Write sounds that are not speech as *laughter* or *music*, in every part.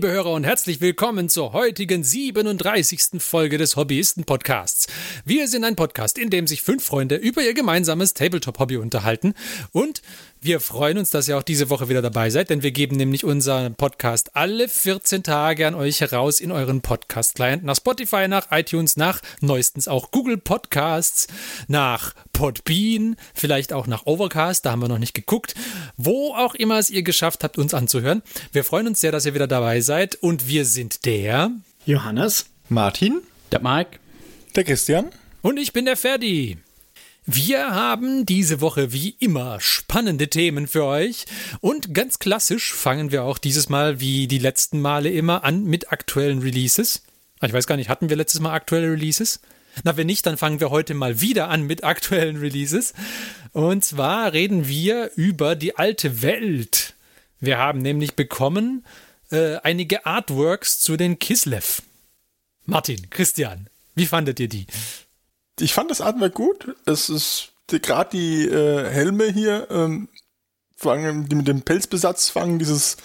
Liebe Hörer und herzlich willkommen zur heutigen 37. Folge des Hobbyisten-Podcasts. Wir sind ein Podcast, in dem sich fünf Freunde über ihr gemeinsames Tabletop-Hobby unterhalten und wir freuen uns, dass ihr auch diese Woche wieder dabei seid, denn wir geben nämlich unseren Podcast alle 14 Tage an euch heraus in euren Podcast-Client nach Spotify, nach iTunes, nach neuestens auch Google Podcasts, nach Podbean, vielleicht auch nach Overcast, da haben wir noch nicht geguckt, wo auch immer es ihr geschafft habt, uns anzuhören. Wir freuen uns sehr, dass ihr wieder dabei seid und wir sind der Johannes, Martin, der Mike, der Christian. Und ich bin der Ferdi. Wir haben diese Woche wie immer spannende Themen für euch und ganz klassisch fangen wir auch dieses Mal wie die letzten Male immer an mit aktuellen Releases. Ah, ich weiß gar nicht, hatten wir letztes Mal aktuelle Releases? Na, wenn nicht, dann fangen wir heute mal wieder an mit aktuellen Releases. Und zwar reden wir über die alte Welt. Wir haben nämlich bekommen äh, einige Artworks zu den Kislev. Martin, Christian, wie fandet ihr die? Ich fand das Artwork gut. Es ist gerade die äh, Helme hier, ähm, fangen, die mit dem Pelzbesatz fangen dieses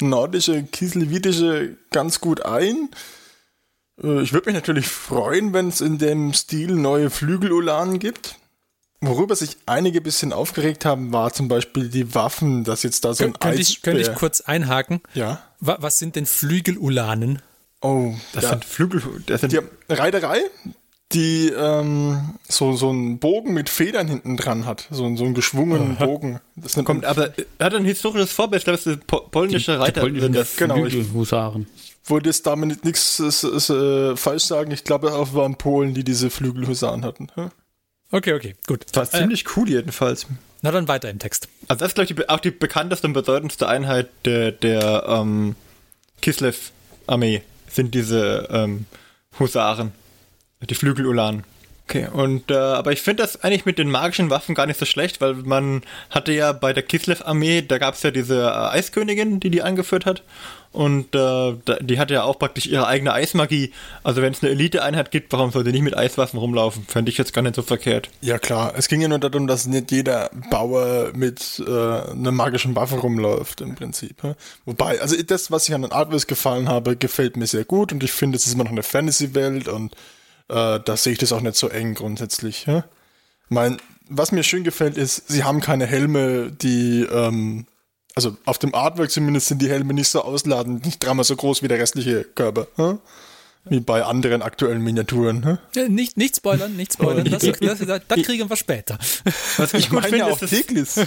nordische, kieselwitische ganz gut ein. Äh, ich würde mich natürlich freuen, wenn es in dem Stil neue Flügelulanen gibt. Worüber sich einige bisschen aufgeregt haben, war zum Beispiel die Waffen, dass jetzt da so ein Kön könnte ich, könnte ich kurz einhaken? Ja. Was sind denn Flügelulanen? Oh, das ja. sind Flügel. Das sind die Reiterei, die ähm, so, so einen Bogen mit Federn hinten dran hat. So, so einen geschwungenen Aha. Bogen. Das kommt, aber er hat ein historisches Vorbild. Ich glaube, es ist po polnische die, Reiter. Die polnischen das, genau, Husaren. Wollte jetzt damit nichts äh, falsch sagen. Ich glaube, auch waren Polen, die diese Flügelhusaren hatten. Ja? Okay, okay, gut. Das war äh, ziemlich cool jedenfalls. Na dann weiter im Text. Also das ist, glaube ich, auch die bekannteste und bedeutendste Einheit der, der ähm, Kislev-Armee sind diese ähm, Husaren. Die Flügelulanen. Okay, und äh, aber ich finde das eigentlich mit den magischen Waffen gar nicht so schlecht, weil man hatte ja bei der Kislev-Armee, da gab es ja diese äh, Eiskönigin, die die angeführt hat. Und äh, die hatte ja auch praktisch ihre eigene Eismagie. Also wenn es eine Elite-Einheit gibt, warum soll die nicht mit Eiswaffen rumlaufen? Fände ich jetzt gar nicht so verkehrt. Ja klar, es ging ja nur darum, dass nicht jeder Bauer mit äh, einer magischen Waffe rumläuft im Prinzip. Wobei, also das, was ich an den Artworks gefallen habe, gefällt mir sehr gut und ich finde, es ist immer noch eine Fantasy-Welt und äh, da sehe ich das auch nicht so eng grundsätzlich. Ja? Mein, was mir schön gefällt, ist, sie haben keine Helme, die, ähm, also auf dem Artwork zumindest sind die Helme nicht so ausladend, nicht dreimal so groß wie der restliche Körper. Ja? Wie bei anderen aktuellen Miniaturen. Ja, nicht, nicht spoilern, nicht spoilern. Das, das, das, das kriegen wir später. Was ich, gut finde, ist, Teglis. *laughs*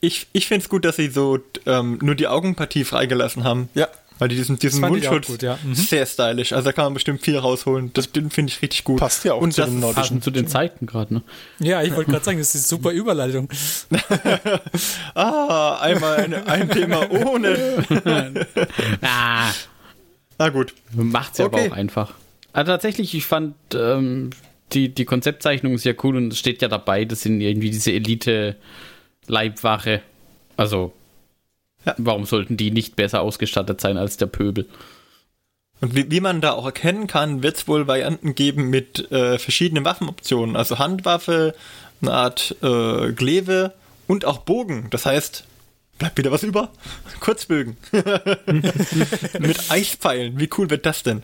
ich ich finde es gut, dass sie so ähm, nur die Augenpartie freigelassen haben. Ja. Weil die diesen, diesen Mundschutz gut, ja. mhm. sehr stylisch. Also da kann man bestimmt viel rausholen. Das finde ich richtig gut. Passt ja auch Und zu den nordischen. zu den Zeiten gerade, ne? Ja, ich wollte gerade sagen, das ist eine super Überleitung. *laughs* ah, einmal ein, ein Thema ohne. *laughs* ah. Na gut. Macht's ja okay. aber auch einfach. Also tatsächlich, ich fand ähm, die, die Konzeptzeichnung sehr cool und es steht ja dabei, das sind irgendwie diese Elite-Leibwache. Also ja. Warum sollten die nicht besser ausgestattet sein als der Pöbel? Und wie, wie man da auch erkennen kann, wird es wohl Varianten geben mit äh, verschiedenen Waffenoptionen. Also Handwaffe, eine Art äh, Gleve und auch Bogen. Das heißt, bleibt wieder was über? *laughs* Kurzbögen. *laughs* mit Eispfeilen. Wie cool wird das denn?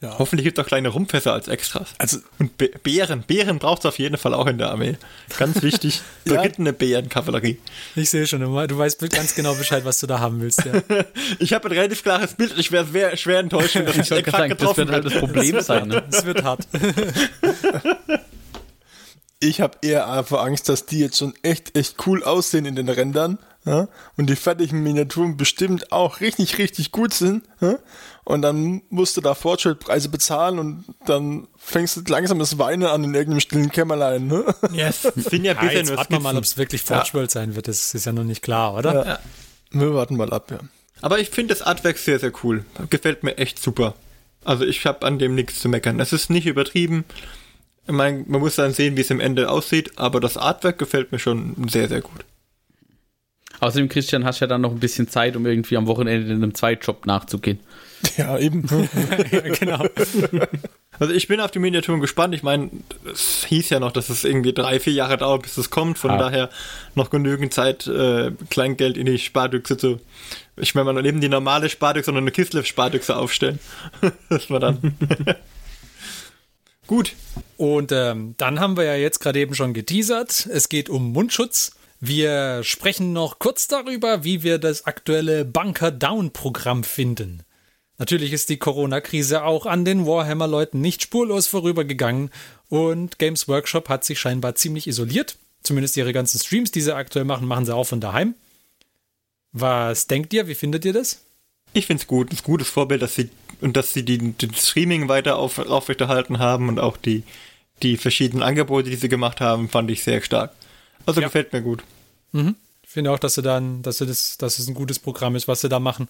Ja. Hoffentlich gibt es auch kleine Rumpfässer als Extras. Also, und Be Bären. Bären braucht es auf jeden Fall auch in der Armee. Ganz wichtig. *laughs* Berittene ja. Bärenkavallerie. Ich sehe schon, du weißt ganz genau Bescheid, was du da haben willst. Ja. *laughs* ich habe ein relativ klares Bild. Ich wäre schwer, schwer enttäuscht, dass *laughs* ich, ich exakt sagen, getroffen Das wird halt das Problem das sein. Ne? Das wird hart. ich habe eher einfach Angst, dass die jetzt schon echt, echt cool aussehen in den Rändern. Ja? Und die fertigen Miniaturen bestimmt auch richtig, richtig gut sind. Ja? Und dann musst du da Fortschrittpreise bezahlen und dann fängst du langsam das Weinen an in irgendeinem stillen Kämmerlein. Ne? Yes. *laughs* sind ja, ja jetzt warten wir mal, ob es wirklich Fortschritt ja. sein wird. Das ist ja noch nicht klar, oder? Ja. Wir warten mal ab, ja. Aber ich finde das Artwork sehr, sehr cool. Gefällt mir echt super. Also ich habe an dem nichts zu meckern. Es ist nicht übertrieben. Ich mein, man muss dann sehen, wie es im Ende aussieht, aber das Artwork gefällt mir schon sehr, sehr gut. Außerdem, Christian, hast du ja dann noch ein bisschen Zeit, um irgendwie am Wochenende in einem Zweitjob nachzugehen. Ja, eben. *laughs* ja, genau. Also ich bin auf die Miniaturen gespannt. Ich meine, es hieß ja noch, dass es irgendwie drei, vier Jahre dauert, bis es kommt. Von Ah. daher noch genügend Zeit, äh, Kleingeld in die Spardüchse zu. Ich meine, man eben die normale Spardüchse, sondern eine Kislev-Spardüchse aufstellen. *laughs* dass man dann. *laughs* Gut. Und ähm, dann haben wir ja jetzt gerade eben schon geteasert. Es geht um Mundschutz. Wir sprechen noch kurz darüber, wie wir das aktuelle Bunker Down Programm finden. Natürlich ist die Corona-Krise auch an den Warhammer-Leuten nicht spurlos vorübergegangen und Games Workshop hat sich scheinbar ziemlich isoliert. Zumindest ihre ganzen Streams, die sie aktuell machen, machen sie auch von daheim. Was denkt ihr? Wie findet ihr das? Ich finde es gut. Ein gutes Vorbild, dass sie und dass sie die, Streaming weiter auf, aufrechterhalten haben und auch die, die verschiedenen Angebote, die sie gemacht haben, fand ich sehr stark. Also Ja. gefällt mir gut. Ich finde auch, dass sie dann, dass sie das, dass es ein gutes Programm ist, was sie da machen.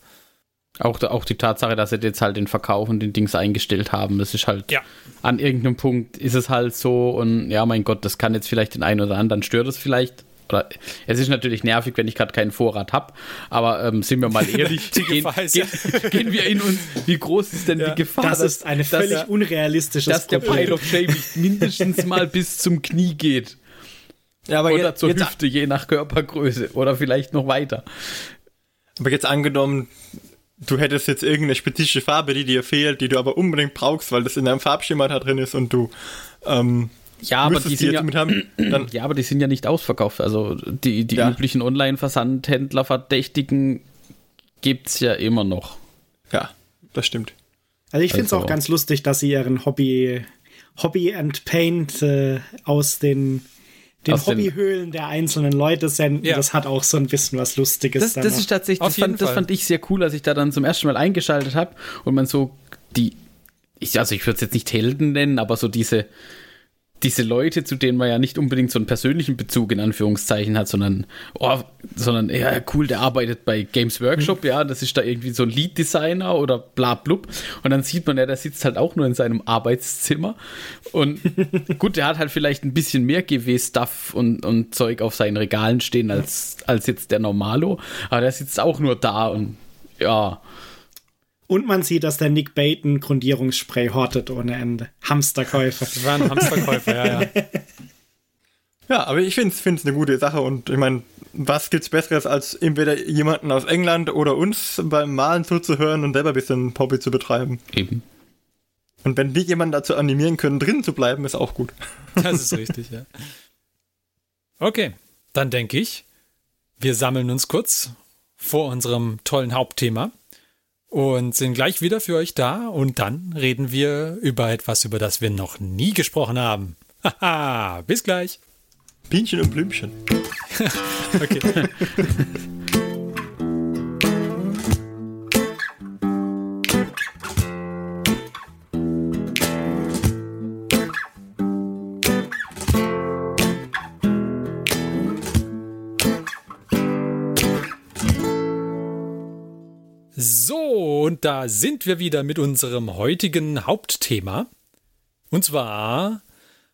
Auch, auch die Tatsache, dass sie jetzt halt den Verkauf und den Dings eingestellt haben, das ist halt Ja. an irgendeinem Punkt ist es halt so und ja, mein Gott, das kann jetzt vielleicht den einen oder anderen stört es vielleicht. Oder es ist natürlich nervig, wenn ich gerade keinen Vorrat habe, aber ähm, sind wir mal *laughs* ehrlich, Die gehen, Gefahr ist gehen, *laughs* gehen wir in uns, wie groß ist denn die Gefahr, Das dass, ist eine dass, völlig der- unrealistisches dass der Pile of Shame nicht mindestens *laughs* mal bis zum Knie geht Ja, aber oder jetzt, zur jetzt, Hüfte, je nach Körpergröße oder vielleicht noch weiter. aber jetzt angenommen, du hättest jetzt irgendeine spezifische Farbe, die dir fehlt, die du aber unbedingt brauchst, weil das in deinem Farbschema da drin ist und du ähm, Ja, aber die die sind jetzt ja, mit haben, dann Ja, aber die sind ja nicht ausverkauft. Also die, die Ja. üblichen Online-Versandhändler-Verdächtigen gibt's ja immer noch. ja, das stimmt. Also ich finde es Also- auch ganz lustig, dass sie ihren Hobby, Hobby and Paint äh, aus den, den Aus den- Hobbyhöhlen der einzelnen Leute senden. Ja. Das hat auch so ein bisschen was Lustiges. Das, dann das ist tatsächlich, Auf das jeden fand, das fand ich sehr cool, als ich da dann zum ersten Mal eingeschaltet habe und man so die, ich, also ich würde es jetzt nicht Helden nennen, aber so diese, diese Leute, zu denen man ja nicht unbedingt so einen persönlichen Bezug in Anführungszeichen hat, sondern, oh, sondern, ja, cool, der arbeitet bei Games Workshop, ja, das ist da irgendwie so ein Lead-Designer oder bla blub. Und dann sieht man ja, der sitzt halt auch nur in seinem Arbeitszimmer. Und *laughs* gut, der hat halt vielleicht ein bisschen mehr GW-Stuff und, und Zeug auf seinen Regalen stehen als, als jetzt der Normalo, aber der sitzt auch nur da und ja. Und man sieht, dass der Nick Baton Grundierungsspray hortet ohne Ende. Hamsterkäufe. Das war ein Hamsterkäufer, ja, ja. *laughs* Ja, aber ich finde es eine gute Sache und ich meine, was gibt's Besseres, als entweder jemanden aus England oder uns beim Malen zuzuhören und selber ein bisschen Hobby zu betreiben. Eben. Und wenn wir jemanden dazu animieren können, drin zu bleiben, ist auch gut. *laughs* Das ist richtig, ja. Okay, dann denke ich, wir sammeln uns kurz vor unserem tollen Hauptthema und sind gleich wieder für euch da und dann reden wir über etwas, über das wir noch nie gesprochen haben. Haha, bis gleich. Bienchen und Blümchen. *laughs* Okay. Und da sind wir wieder mit unserem heutigen Hauptthema. Und zwar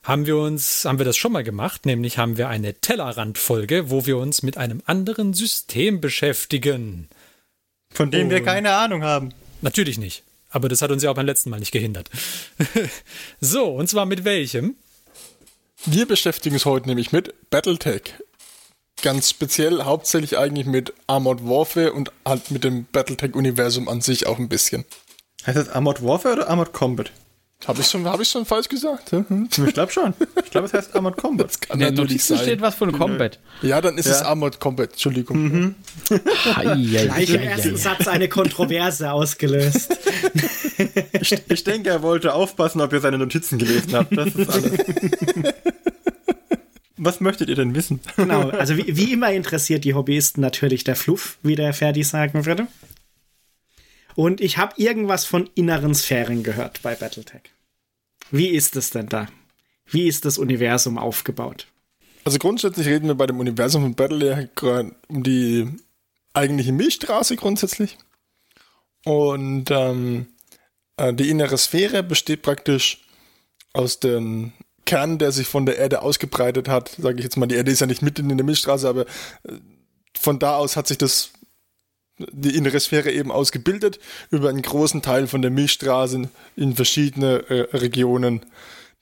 haben wir uns, haben wir das schon mal gemacht, nämlich haben wir eine Tellerrand-Folge, wo wir uns mit einem anderen System beschäftigen. Von wir Und- keine Ahnung haben. Natürlich nicht. Aber das hat uns ja auch beim letzten Mal nicht gehindert. *laughs* so, und zwar mit welchem? Wir beschäftigen uns heute nämlich mit Battletech. Ganz speziell hauptsächlich eigentlich mit Armored Warfare und halt mit dem Battletech-Universum an sich auch ein bisschen. Heißt das Armored Warfare oder Armored Combat? Habe ich schon, hab ich schon falsch gesagt? Hm? Ich glaube schon. Ich glaube, es heißt Armored Combat. Das kann In den natürlich Notizen sein. steht was von Combat. Ja, dann ist es Ja. Armored Combat. Entschuldigung. Gleich im ersten Satz eine Kontroverse ausgelöst. Ich, ich denke, er wollte aufpassen, ob ihr seine Notizen gelesen habt. Das ist alles. *laughs* Was möchtet ihr denn wissen? *laughs* Genau, also wie, wie immer interessiert die Hobbyisten natürlich der Fluff, wie der Ferdi sagen würde. Und ich habe irgendwas von inneren Sphären gehört bei Battletech. Wie ist es denn da? Wie ist das Universum aufgebaut? Also grundsätzlich reden wir bei dem Universum von Battletech um die eigentliche Milchstraße grundsätzlich. Und ähm, äh, die innere Sphäre besteht praktisch aus dem Kern, der sich von der Erde ausgebreitet hat. Sage ich jetzt mal, die Erde ist ja nicht mitten in der Milchstraße, aber äh, von da aus hat sich das die innere Sphäre eben ausgebildet über einen großen Teil von der Milchstraße in verschiedene äh, Regionen.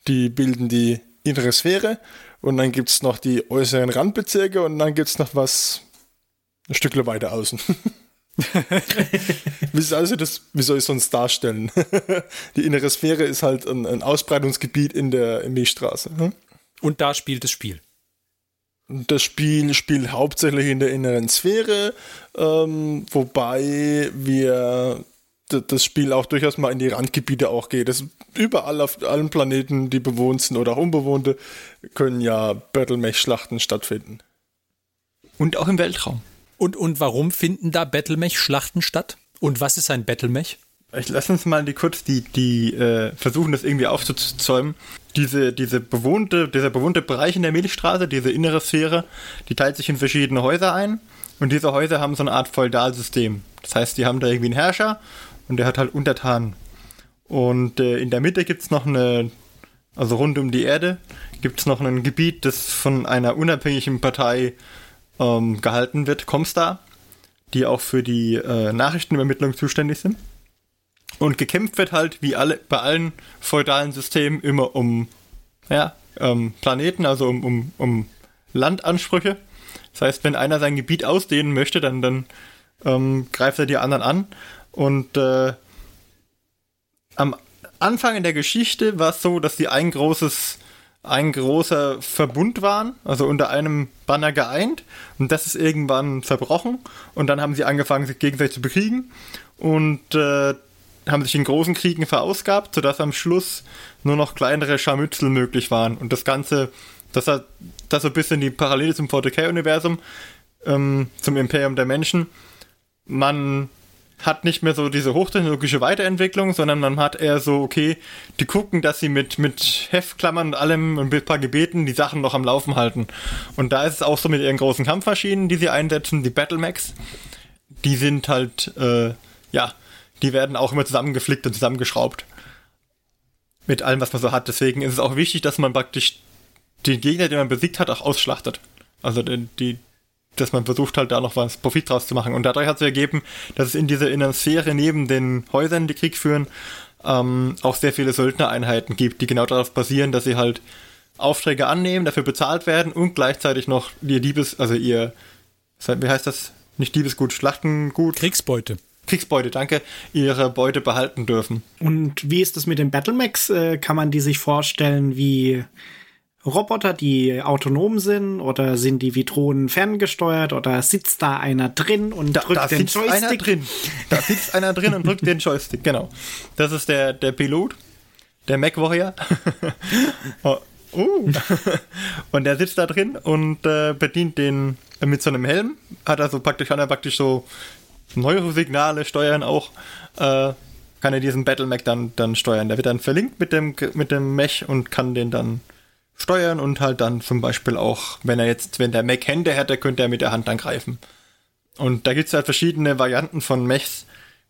Die bilden die innere Sphäre und dann gibt's noch die äußeren Randbezirke und dann gibt's noch was ein Stückle weiter außen. *laughs* wie, soll also das, wie soll ich sonst darstellen? *laughs* die innere Sphäre ist halt ein, ein Ausbreitungsgebiet in der Milchstraße. Hm? Und da spielt das Spiel. Das Spiel spielt hauptsächlich in der inneren Sphäre, ähm, wobei wir das Spiel auch durchaus mal in die Randgebiete auch geht. Das überall auf allen Planeten, die bewohnt sind oder auch unbewohnte, können ja Battlemech-Schlachten stattfinden. Und auch im Weltraum. Und, und warum finden da Battlemech-Schlachten statt? Und was ist ein Battlemech? Ich lass uns mal die kurz die, die äh, versuchen, das irgendwie aufzuzäumen. Diese, diese bewohnte, dieser bewohnte Bereich in der Milchstraße, diese innere Sphäre, die teilt sich in verschiedene Häuser ein. Und diese Häuser haben so eine Art Feudalsystem. Das heißt, die haben da irgendwie einen Herrscher und der hat halt Untertanen. Und äh, in der Mitte gibt es noch eine, also rund um die Erde, gibt es noch ein Gebiet, das von einer unabhängigen Partei ähm, gehalten wird, Comstar, die auch für die äh, Nachrichtenübermittlung zuständig sind. Und gekämpft wird halt, wie alle, bei allen feudalen Systemen, immer um ja, ähm, Planeten, also um, um, um Landansprüche. Das heißt, wenn einer sein Gebiet ausdehnen möchte, dann, dann ähm, greift er die anderen an. Und äh, am Anfang in der Geschichte war es so, dass die ein großes, ein großer Verbund waren, also unter einem Banner geeint. Und das ist irgendwann zerbrochen. Und dann haben sie angefangen, sich gegenseitig zu bekriegen. Und äh, haben sich in großen Kriegen verausgabt, sodass am Schluss nur noch kleinere Scharmützel möglich waren. Und das Ganze, das hat das so ein bisschen die Parallele zum 40k-Universum, ähm, zum Imperium der Menschen. Man hat nicht mehr so diese hochtechnologische Weiterentwicklung, sondern man hat eher so, okay, die gucken, dass sie mit, mit Heftklammern und allem und ein paar Gebeten die Sachen noch am Laufen halten. Und da ist es auch so mit ihren großen Kampfmaschinen, die sie einsetzen, die Battlemax. Die sind halt, äh, ja, die werden auch immer zusammengeflickt und zusammengeschraubt. Mit allem, was man so hat. Deswegen ist es auch wichtig, dass man praktisch den Gegner, den man besiegt hat, auch ausschlachtet. Also die, die dass man versucht halt da noch was Profit draus zu machen. Und dadurch hat es ergeben, dass es in dieser inneren Sphäre neben den Häusern, die Krieg führen, ähm, auch sehr viele Söldnereinheiten gibt, die genau darauf basieren, dass sie halt Aufträge annehmen, dafür bezahlt werden und gleichzeitig noch ihr Diebes, also ihr, wie heißt das? Nicht Diebesgut, Schlachtengut. Kriegsbeute. Kriegsbeute, danke, ihre Beute behalten dürfen. Und wie ist das mit den Battlemax? Äh, kann man die sich vorstellen wie Roboter, die autonom sind oder sind die wie Drohnen ferngesteuert oder sitzt da einer drin und da, drückt da den sitzt Joystick? Einer drin. Da sitzt einer drin und drückt den Joystick, genau. Das ist der, der Pilot, der Mac Warrior. *laughs* oh, uh. und der sitzt da drin und äh, bedient den äh, mit so einem Helm. Hat also praktisch, kann er praktisch so Neurosignale steuern auch. Äh, kann er diesen Battle Mac dann, dann steuern. Der wird dann verlinkt mit dem, mit dem Mech und kann den dann steuern und halt dann zum Beispiel auch, wenn er jetzt, wenn der Mech Hände hätte, könnte er mit der Hand dann greifen. Und da gibt es halt verschiedene Varianten von Mechs.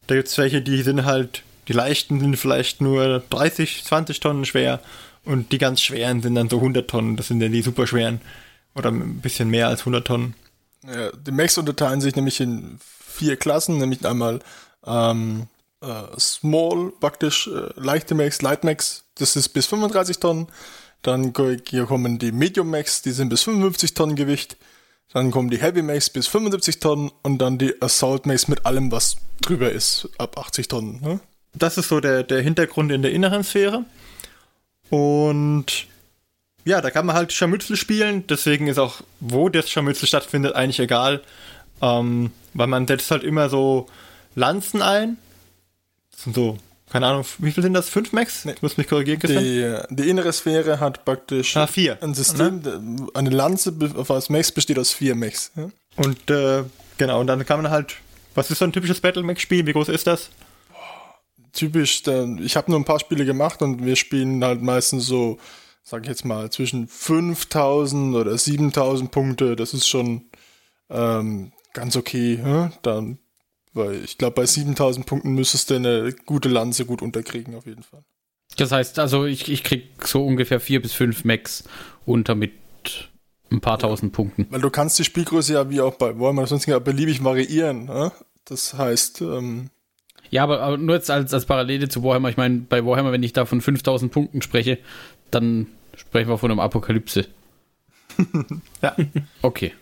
Da gibt es welche, die sind halt, die leichten sind vielleicht nur 30, 20 Tonnen schwer und die ganz schweren sind dann so 100 Tonnen. Das sind dann die super schweren oder ein bisschen mehr als 100 Tonnen. Ja, die Mechs unterteilen sich nämlich in vier Klassen, nämlich einmal ähm, äh, Small, praktisch äh, leichte Mechs, Light Mechs, das ist bis 35 Tonnen. Dann hier kommen die Medium Mechs, die sind bis 55 Tonnen Gewicht. Dann kommen die Heavy Mechs bis 75 Tonnen und dann die Assault Mechs mit allem, was drüber ist, ab 80 Tonnen. Ne? Das ist so der, der Hintergrund in der inneren Sphäre. Und ja, da kann man halt Scharmützel spielen. Deswegen ist auch, wo das Scharmützel stattfindet, eigentlich egal. Ähm, weil man setzt halt immer so Lanzen ein. Das sind so keine Ahnung, wie viel sind das? Fünf Max? Nee. Ich muss mich korrigieren, Christian. Die, die innere Sphäre hat praktisch ah, vier. ein System, ne? eine Lanze aus Max besteht aus vier Max. Ja? Und äh, genau, und dann kann man halt, was ist so ein typisches Battle Max Spiel? Wie groß ist das? Typisch, ich habe nur ein paar Spiele gemacht und wir spielen halt meistens so, sag ich jetzt mal, zwischen 5000 oder 7000 Punkte. Das ist schon ähm, ganz okay. Ja? Dann weil ich glaube, bei 7000 Punkten müsstest du eine gute Lanze gut unterkriegen, auf jeden Fall. Das heißt, also ich, ich krieg so ungefähr vier bis fünf Max unter mit ein paar tausend Punkten. Weil du kannst die Spielgröße ja wie auch bei Warhammer sonst beliebig variieren. Ne? Das heißt, ähm, Ja, aber, aber nur jetzt als, als Parallele zu Warhammer. Ich meine, bei Warhammer, wenn ich da von 5000 Punkten spreche, dann sprechen wir von einem Apokalypse. Ja. *laughs* Okay.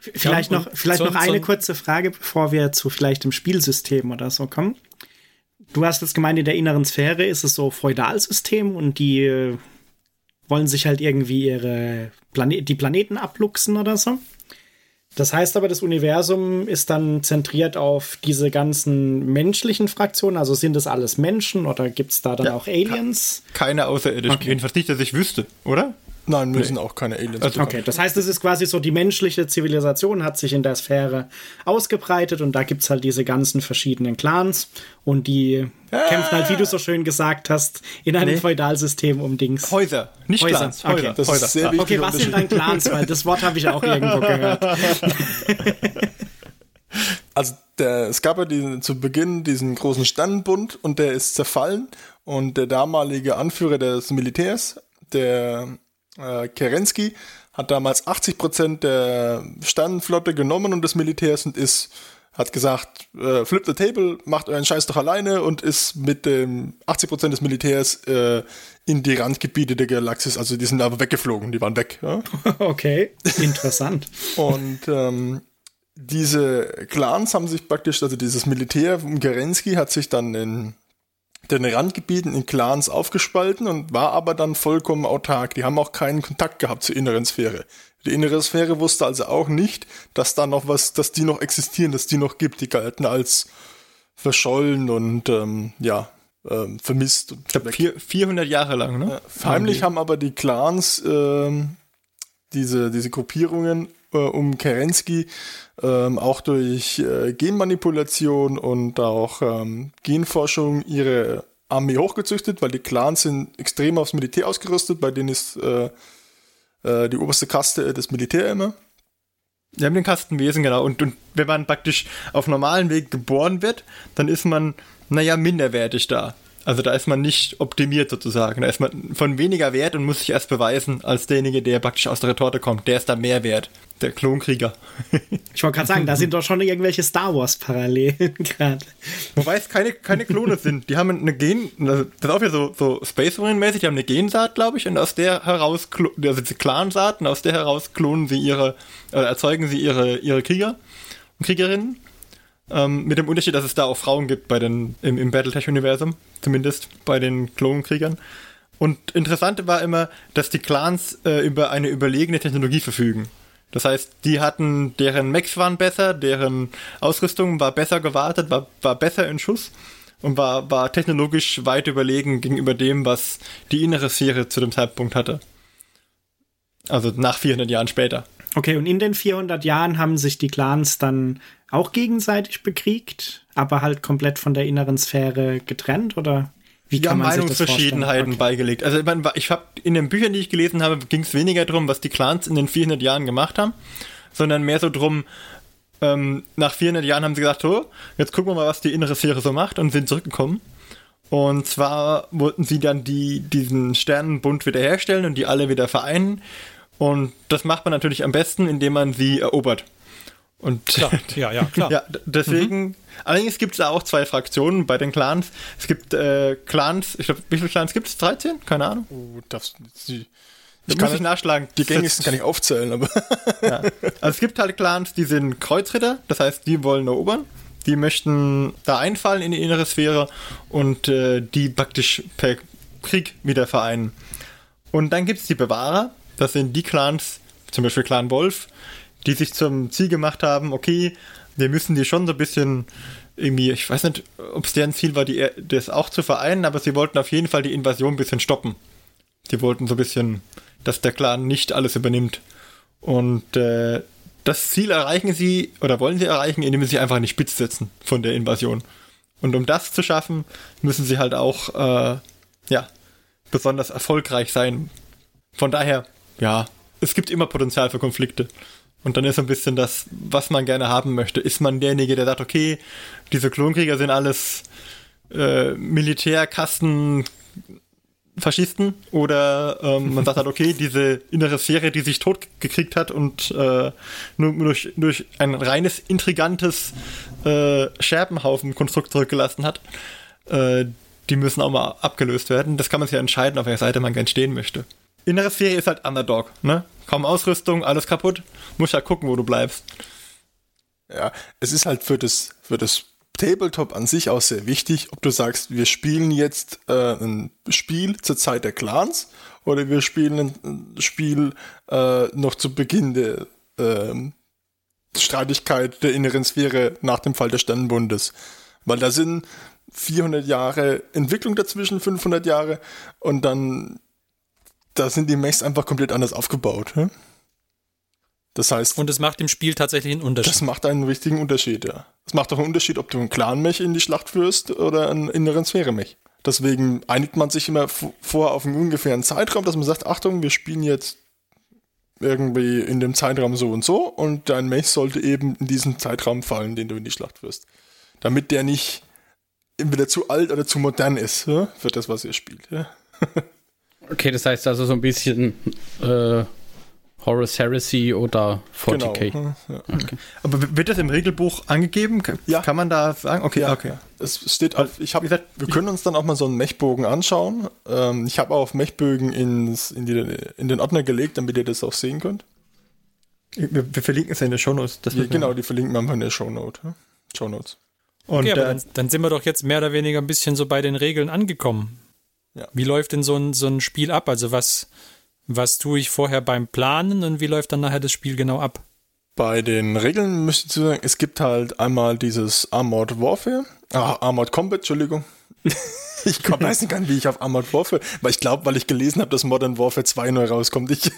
Vielleicht noch, vielleicht so- noch eine so- kurze Frage, bevor wir zu vielleicht dem Spielsystem oder so kommen. Du hast jetzt gemeint, in der inneren Sphäre ist es so Feudalsystem und die äh, wollen sich halt irgendwie ihre Plane die Planeten abluchsen oder so. Das heißt aber, das Universum ist dann zentriert auf diese ganzen menschlichen Fraktionen. Also sind das alles Menschen oder gibt es da dann Ja, auch Aliens? Keine Außerirdischen. Jedenfalls nicht, dass ich wüsste, oder? Nein, wir sind auch keine Aliens. Also- Okay, das heißt, es ist quasi so, die menschliche Zivilisation hat sich in der Sphäre ausgebreitet und da gibt es halt diese ganzen verschiedenen Clans und die kämpfen halt, wie du so schön gesagt hast, in einem Nee. Feudalsystem um Dings. Häuser, nicht Häuser, Clans. okay. Häuser. Das Häuser. ist sehr. Okay, was sind dann Clans? Weil das Wort habe ich auch irgendwo gehört. *laughs* Also der, es gab ja diesen, zu Beginn diesen großen Sternenbund und der ist zerfallen und der damalige Anführer des Militärs, der äh, Kerensky, hat damals 80% der Sternenflotte genommen und des Militärs und ist hat gesagt, äh, flip the table, macht euren Scheiß doch alleine und ist mit dem 80% des Militärs äh, in die Randgebiete der Galaxis, also die sind aber weggeflogen, die waren weg. Ja? *laughs* Okay, interessant. *laughs* Und ähm, diese Clans haben sich praktisch, also dieses Militär um Kerensky hat sich dann in den Randgebieten in Clans aufgespalten und war aber dann vollkommen autark. Die haben auch keinen Kontakt gehabt zur inneren Sphäre. Die innere Sphäre wusste also auch nicht, dass da noch was, dass die noch existieren, dass die noch gibt. Die galten als verschollen und ähm, ja, ähm, vermisst. Und Ich glaube, vier, 400 Jahre lang, ne? Heimlich haben aber die Clans ähm, diese, diese Gruppierungen äh, um Kerensky ähm, auch durch äh, Genmanipulation und auch ähm, Genforschung ihre Armee hochgezüchtet, weil die Clans sind extrem aufs Militär ausgerüstet, bei denen ist äh, äh, die oberste Kaste das Militär immer. Die haben den Kastenwesen, genau. Und, und wenn man praktisch auf normalen Weg geboren wird, dann ist man, naja, minderwertig da. Also da ist man nicht optimiert sozusagen. Da ist man von weniger Wert und muss sich erst beweisen als derjenige, der praktisch aus der Retorte kommt. Der ist da mehr wert. Der Klonkrieger. *laughs* Ich wollte gerade sagen, da sind doch schon irgendwelche Star Wars-Parallelen *laughs* gerade. Wobei es keine, keine Klone sind. Die haben eine Gen, also das ist auch wieder so, so Space Marine-mäßig, die haben eine Gensaat, glaube ich, und aus der heraus, also diese Clan-Saat, und aus der heraus klonen sie ihre, äh, erzeugen sie ihre, ihre Krieger und Kriegerinnen. Ähm, mit dem Unterschied, dass es da auch Frauen gibt bei den, im, im Battletech-Universum, zumindest bei den Klonkriegern. Und interessant war immer, dass die Clans äh, über eine überlegene Technologie verfügen. Das heißt, die hatten, deren Mechs waren besser, deren Ausrüstung war besser gewartet, war, war besser in Schuss und war, war technologisch weit überlegen gegenüber dem, was die innere Sphäre zu dem Zeitpunkt hatte. Also nach 400 Jahren später. Okay, und in den 400 Jahren haben sich die Clans dann auch gegenseitig bekriegt, aber halt komplett von der inneren Sphäre getrennt, oder wie kann haben man Meinungsverschiedenheiten vorstellen? beigelegt. Also ich, mein, ich habe in den Büchern, die ich gelesen habe, ging es weniger darum, was die Clans in den 400 Jahren gemacht haben, sondern mehr so drum, ähm, nach 400 Jahren haben sie gesagt, so, jetzt gucken wir mal, was die innere Sphäre so macht und sind zurückgekommen. Und zwar wollten sie dann die, diesen Sternenbund wiederherstellen und die alle wieder vereinen. Und das macht man natürlich am besten, indem man sie erobert. Und Ja, ja, klar. *laughs* ja, deswegen. Allerdings gibt es da auch zwei Fraktionen bei den Clans. Es gibt äh, Clans, ich glaube, wie viele Clans gibt es? 13? Keine Ahnung. Oh, darfst du jetzt die, Ich kann ich nachschlagen. die gängigsten kann ich aufzählen, aber *laughs* Ja. Also es gibt halt Clans, die sind Kreuzritter, das heißt, die wollen erobern. Die möchten da einfallen in die innere Sphäre und äh, die praktisch per Krieg wieder vereinen. Und dann gibt es die Bewahrer, das sind die Clans, zum Beispiel Clan Wolf, die sich zum Ziel gemacht haben, okay, wir müssen die schon so ein bisschen irgendwie, ich weiß nicht, ob es deren Ziel war, die, das auch zu vereinen, aber sie wollten auf jeden Fall die Invasion ein bisschen stoppen. Die wollten so ein bisschen, dass der Clan nicht alles übernimmt. Und äh, das Ziel erreichen sie oder wollen sie erreichen, indem sie sich einfach in die Spitze setzen von der Invasion. Und um das zu schaffen, müssen sie halt auch äh, ja besonders erfolgreich sein. Von daher, ja, es gibt immer Potenzial für Konflikte. Und dann ist so ein bisschen das, was man gerne haben möchte. Ist man derjenige, der sagt, okay, diese Klonkrieger sind alles äh, Militärkasten, Faschisten oder ähm, man sagt halt, okay, *laughs* diese innere Sphäre, die sich totgekriegt hat und äh, nur durch, durch ein reines, intrigantes äh, Scherbenhaufen-Konstrukt zurückgelassen hat, äh, die müssen auch mal abgelöst werden. Das kann man sich ja entscheiden, auf welcher Seite man gern stehen möchte. Innere Sphäre ist halt Underdog, ne? Kaum Ausrüstung, alles kaputt. Muss halt gucken, wo du bleibst. Ja, es ist halt für das, für das Tabletop an sich auch sehr wichtig, ob du sagst, wir spielen jetzt äh, ein Spiel zur Zeit der Clans oder wir spielen ein Spiel äh, noch zu Beginn der äh, Streitigkeit der inneren Sphäre nach dem Fall des Sternenbundes. Weil da sind 400 Jahre Entwicklung dazwischen, 500 Jahre und dann da sind die Mechs einfach komplett anders aufgebaut. Hm? Das heißt. Und es macht im Spiel tatsächlich einen Unterschied. Das macht einen richtigen Unterschied, ja. Es macht auch einen Unterschied, ob du einen Clan-Mech in die Schlacht führst oder einen inneren Sphäre-Mech. Deswegen einigt man sich immer vorher auf einen ungefähren Zeitraum, dass man sagt, Achtung, wir spielen jetzt irgendwie in dem Zeitraum so und so und dein Mech sollte eben in diesen Zeitraum fallen, den du in die Schlacht führst. Damit der nicht entweder zu alt oder zu modern ist ja, für das, was ihr spielt. Ja. *laughs* okay, das heißt also so ein bisschen äh, Horus Heresy oder 40k. Genau. Ja. Okay. Aber wird das im Regelbuch angegeben? Ja. Kann man da sagen? Okay, ja. okay. Es steht auf, ich habe gesagt, wir können uns dann auch mal so einen Mechbogen anschauen. Ähm, ich habe auch Mechbögen ins, in, die, in den Ordner gelegt, damit ihr das auch sehen könnt. Wir, wir verlinken es ja in der Shownotes. Ja, genau, die verlinken wir einfach in der Shownote. Shownotes. Und okay, aber dann, dann, sind wir doch jetzt mehr oder weniger ein bisschen so bei den Regeln angekommen. Ja. Wie läuft denn so ein, so ein Spiel ab? Also was, was tue ich vorher beim Planen und wie läuft dann nachher das Spiel genau ab? Bei den Regeln müsste ich sagen, es gibt halt einmal dieses Armored Warfare, ah, Armored Combat, Entschuldigung. *laughs* ich komm, weiß nicht, wie ich auf Armored Warfare, weil ich glaube, weil ich gelesen habe, dass Modern Warfare 2 neu rauskommt. Ich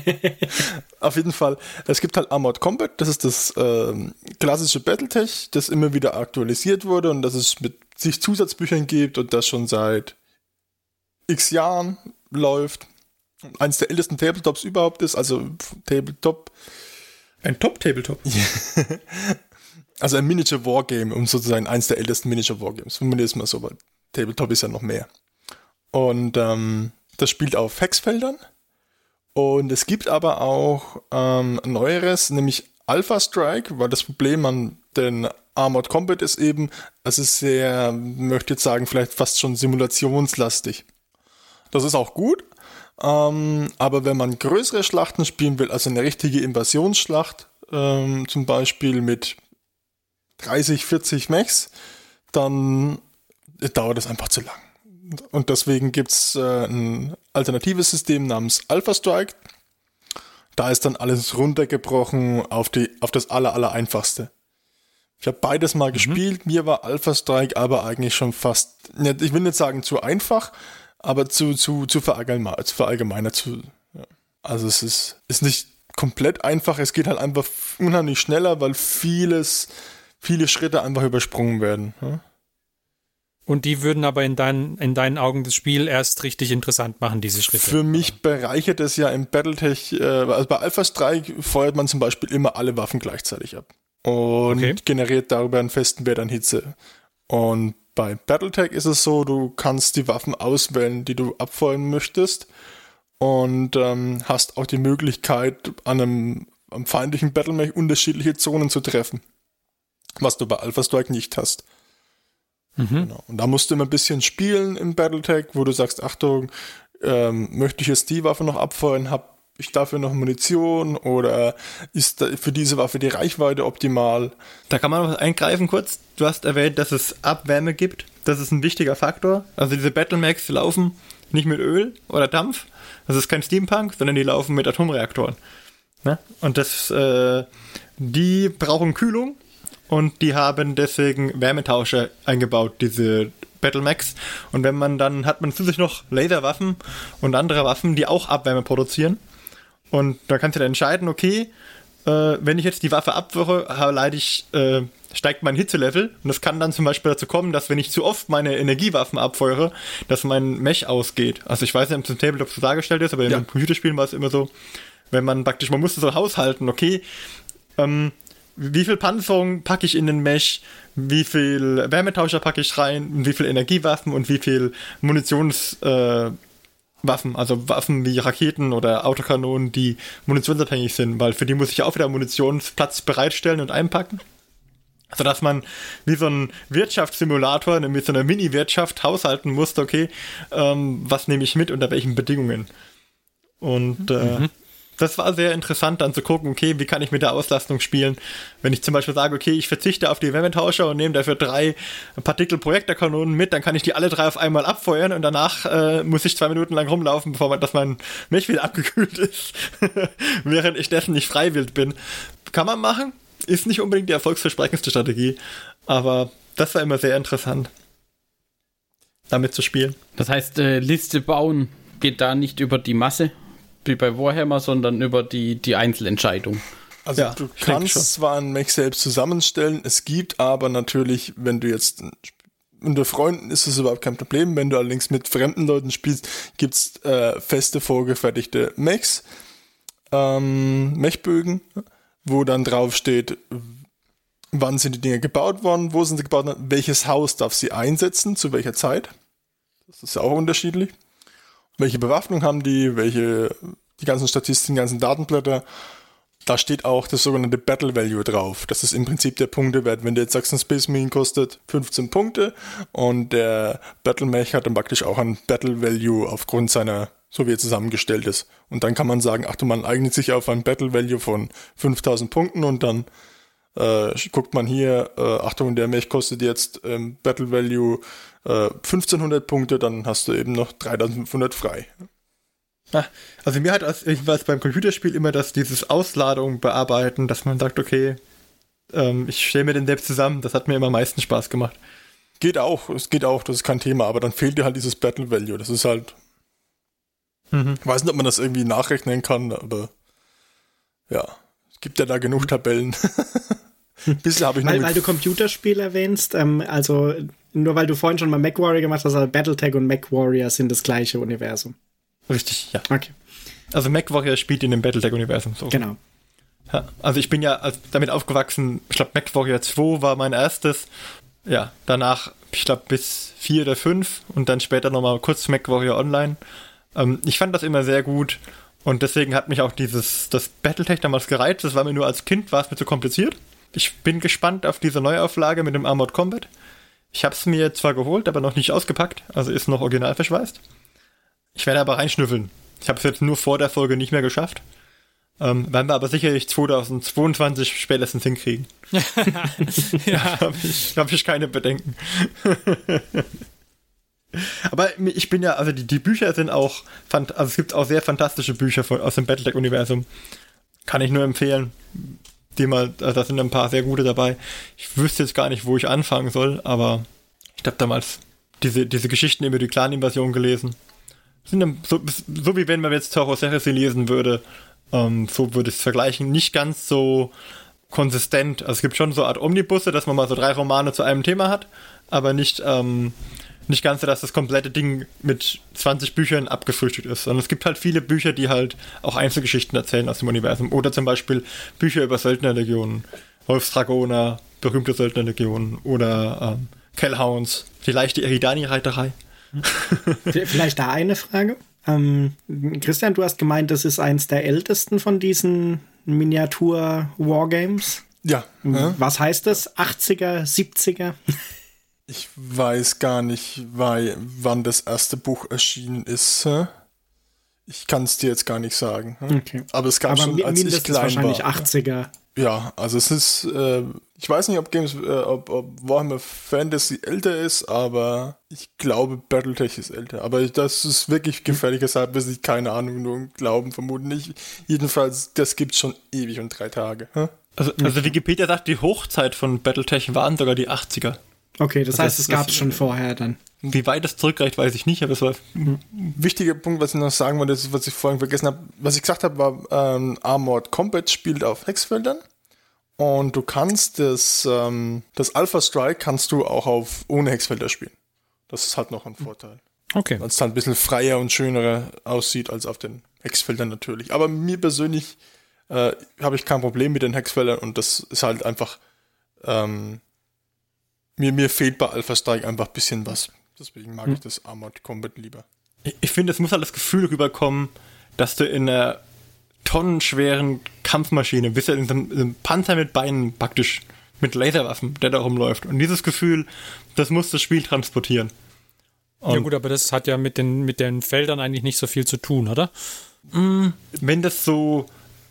*laughs* auf jeden Fall, es gibt halt Armored Combat, das ist das ähm, klassische Battletech, das immer wieder aktualisiert wurde und das es mit sich Zusatzbüchern gibt und das schon seit x Jahren läuft eines der ältesten Tabletops überhaupt ist, also Tabletop. Ein Top-Tabletop. *laughs* also ein Miniature Wargame, um sozusagen eins der ältesten Miniature Wargames. Zumindest mal so, weil Tabletop ist ja noch mehr. Und ähm, das spielt auf Hexfeldern. Und es gibt aber auch ähm, neueres, nämlich Alpha Strike, weil das Problem an den Armored Combat ist eben, es ist sehr, möchte jetzt sagen, vielleicht fast schon simulationslastig. Das ist auch gut, ähm, aber wenn man größere Schlachten spielen will, also eine richtige Invasionsschlacht, ähm, zum Beispiel mit 30, 40 Mechs, dann dauert es einfach zu lang. Und deswegen gibt es äh, ein alternatives System namens Alpha Strike. Da ist dann alles runtergebrochen auf, die, auf das aller, aller einfachste. Ich habe beides mal mhm. gespielt. Mir war Alpha Strike aber eigentlich schon fast, ich will nicht sagen zu einfach, aber zu, zu, zu, verallgemeiner, zu verallgemeiner zu. Ja. Also es ist, ist nicht komplett einfach, es geht halt einfach unheimlich schneller, weil vieles, viele Schritte einfach übersprungen werden. Ja. Und die würden aber in, dein, in deinen Augen das Spiel erst richtig interessant machen, diese Schritte. Für mich bereichert es ja im Battletech, äh, also bei Alpha Strike feuert man zum Beispiel immer alle Waffen gleichzeitig ab. Und okay. generiert darüber einen festen Wert an Hitze. Und bei Battletech ist es so, du kannst die Waffen auswählen, die du abfeuern möchtest und ähm, hast auch die Möglichkeit, an einem am feindlichen Battlemech unterschiedliche Zonen zu treffen, was du bei Alpha Strike nicht hast. Mhm. Genau. Und da musst du immer ein bisschen spielen im Battletech, wo du sagst, Achtung, ähm, möchte ich jetzt die Waffe noch abfeuern, hab ich dafür noch Munition oder ist für diese Waffe die Reichweite optimal? Da kann man noch eingreifen kurz. Du hast erwähnt, dass es Abwärme gibt. Das ist ein wichtiger Faktor. Also diese Battlemax laufen nicht mit Öl oder Dampf. Das ist kein Steampunk, sondern die laufen mit Atomreaktoren. Ne? Und das, äh, die brauchen Kühlung und die haben deswegen Wärmetauscher eingebaut, diese Battlemax. Und wenn man dann hat man zusätzlich noch Laserwaffen und andere Waffen, die auch Abwärme produzieren. Und da kannst du dann entscheiden, okay, äh, wenn ich jetzt die Waffe abwürfe, leite ich, äh, steigt mein Hitzelevel. Und das kann dann zum Beispiel dazu kommen, dass wenn ich zu oft meine Energiewaffen abfeuere, dass mein Mech ausgeht. Also ich weiß nicht, ob es im Tabletop so dargestellt ist, aber ja. in Computerspielen war es immer so, wenn man praktisch, man musste so haushalten, okay, ähm, wie viel Panzerung packe ich in den Mesh, wie viel Wärmetauscher packe ich rein, wie viel Energiewaffen und wie viel Munitionswaffen, äh, also Waffen wie Raketen oder Autokanonen, die munitionsabhängig sind, weil für die muss ich auch wieder Munitionsplatz bereitstellen und einpacken. Sodass man wie so ein Wirtschaftssimulator, mit so einer Mini-Wirtschaft haushalten muss, okay, ähm, was nehme ich mit, unter welchen Bedingungen. Und äh, mhm das war sehr interessant dann zu gucken, okay, wie kann ich mit der Auslastung spielen, wenn ich zum Beispiel sage, okay, ich verzichte auf die Wärmetauscher und nehme dafür drei Partikelprojektorkanonen mit, dann kann ich die alle drei auf einmal abfeuern und danach äh, muss ich zwei Minuten lang rumlaufen, bevor man, dass mein Milch wieder *laughs* abgekühlt ist, *laughs* während ich dessen nicht freiwillig bin. Kann man machen, ist nicht unbedingt die erfolgsversprechendste Strategie, aber das war immer sehr interessant, damit zu spielen. Das heißt, äh, Liste bauen geht da nicht über die Masse, wie bei Warhammer, sondern über die, die Einzelentscheidung. Also ja, du kannst zwar ein Mech selbst zusammenstellen, es gibt aber natürlich, wenn du jetzt unter Freunden ist es überhaupt kein Problem. Wenn du allerdings mit fremden Leuten spielst, gibt's äh, feste vorgefertigte Mechs, ähm, Mechbögen, wo dann drauf steht, wann sind die Dinge gebaut worden, wo sind sie gebaut worden, welches Haus darf sie einsetzen, zu welcher Zeit. Das ist ja auch unterschiedlich welche Bewaffnung haben die, welche, die ganzen Statistiken, die ganzen Datenblätter. Da steht auch das sogenannte Battle Value drauf. Das ist im Prinzip der Punktewert. Wenn du jetzt sagst, ein Space Marine kostet 15 Punkte und der Battle Mech hat dann praktisch auch ein Battle Value aufgrund seiner, so wie er zusammengestellt ist. Und dann kann man sagen, ach du, man eignet sich auf ein Battle Value von 5000 Punkten und dann äh, guckt man hier, äh, Achtung, der Mech kostet jetzt ähm, Battle Value 1500 äh, Punkte, dann hast du eben noch 3500 frei. Ah, also mir hat als, ich weiß beim Computerspiel immer das dieses Ausladung bearbeiten, dass man sagt, okay, ähm, ich stelle mir den selbst zusammen, das hat mir immer am meisten Spaß gemacht. Geht auch, es geht auch, das ist kein Thema, aber dann fehlt dir halt dieses Battle Value, das ist halt mhm. Ich weiß nicht, ob man das irgendwie nachrechnen kann, aber ja, es gibt ja da genug Tabellen. *laughs* Bisher habe ich weil, weil du Computerspiel erwähnst, ähm, also nur weil du vorhin schon mal MacWarrior gemacht hast, also Battletech und MacWarrior sind das gleiche Universum. Richtig, ja. Okay. Also MacWarrior spielt in dem Battletech-Universum so. Genau. Ja, also ich bin ja damit aufgewachsen, ich glaube MacWarrior 2 war mein erstes. Ja, danach, ich glaube, bis 4 oder 5 und dann später nochmal kurz MacWarrior Online. Ähm, ich fand das immer sehr gut und deswegen hat mich auch dieses, das Battletech damals gereizt. Das war mir nur als Kind, war es mir zu kompliziert. Ich bin gespannt auf diese Neuauflage mit dem Armored Combat. Ich habe es mir zwar geholt, aber noch nicht ausgepackt, also ist noch original verschweißt. Ich werde aber reinschnüffeln. Ich habe es jetzt nur vor der Folge nicht mehr geschafft. Ähm, werden wir aber sicherlich 2022 spätestens hinkriegen. *laughs* ja, habe ich, hab ich keine Bedenken. *laughs* aber ich bin ja, also die, die Bücher sind auch, also es gibt auch sehr fantastische Bücher von, aus dem Battletech-Universum. Kann ich nur empfehlen die mal, also da sind ein paar sehr gute dabei. Ich wüsste jetzt gar nicht, wo ich anfangen soll, aber ich habe damals diese, diese Geschichten über die Clan-Invasion gelesen. Sind so, so wie wenn man jetzt Taurus Heresy lesen würde, ähm, so würde ich es vergleichen. Nicht ganz so konsistent. Also es gibt schon so eine Art Omnibusse, dass man mal so drei Romane zu einem Thema hat, aber nicht ähm, nicht ganz so, dass das komplette Ding mit 20 Büchern abgefrühstückt ist, sondern es gibt halt viele Bücher, die halt auch Einzelgeschichten erzählen aus dem Universum. Oder zum Beispiel Bücher über Söldnerlegionen, Wolfsdragoner, berühmte Söldnerlegionen oder ähm, Kellhounds, vielleicht die Eridani-Reiterei. Vielleicht da eine Frage. Ähm, Christian, du hast gemeint, das ist eins der ältesten von diesen Miniatur-Wargames. Ja. Was heißt das? 80er, 70er? Ich weiß gar nicht, weil, wann das erste Buch erschienen ist. Ich kann es dir jetzt gar nicht sagen. Okay. Aber es gab Aber schon, als ich klein wahrscheinlich war. 80er. Ja, also es ist, äh, ich weiß nicht, ob Games, äh, ob, ob Warhammer Fantasy älter ist, aber ich glaube, Battletech ist älter. Aber das ist wirklich gefährlich, deshalb ist ich keine Ahnung, nur Glauben vermuten nicht. Jedenfalls, das gibt schon ewig und drei Tage. Also, also Wikipedia sagt, die Hochzeit von Battletech waren sogar die 80er. Okay, das, das heißt, es gab es schon vorher dann. Wie weit es zurückreicht, weiß ich nicht, aber es war. Mhm. Wichtiger Punkt, was ich noch sagen wollte, ist, was ich vorhin vergessen habe. Was ich gesagt habe, war, ähm, Armored Combat spielt auf Hexfeldern. Und du kannst das, ähm, das Alpha Strike kannst du auch auf ohne Hexfelder spielen. Das ist halt noch ein Vorteil. Okay. Weil es dann ein bisschen freier und schöner aussieht als auf den Hexfeldern natürlich. Aber mir persönlich äh, habe ich kein Problem mit den Hexfeldern und das ist halt einfach ähm, Mir, mir fehlt bei Alpha Strike einfach ein bisschen was. Deswegen mag hm. ich das Armored Combat lieber. Ich, ich finde, es muss halt das Gefühl rüberkommen, dass du in einer tonnenschweren Kampfmaschine bist, ja in so einem Panzer mit Beinen praktisch mit Laserwaffen, der da rumläuft. Und dieses Gefühl, das muss das Spiel transportieren. Und ja gut, aber das hat ja mit den, mit den Feldern eigentlich nicht so viel zu tun, oder? Mm, wenn das so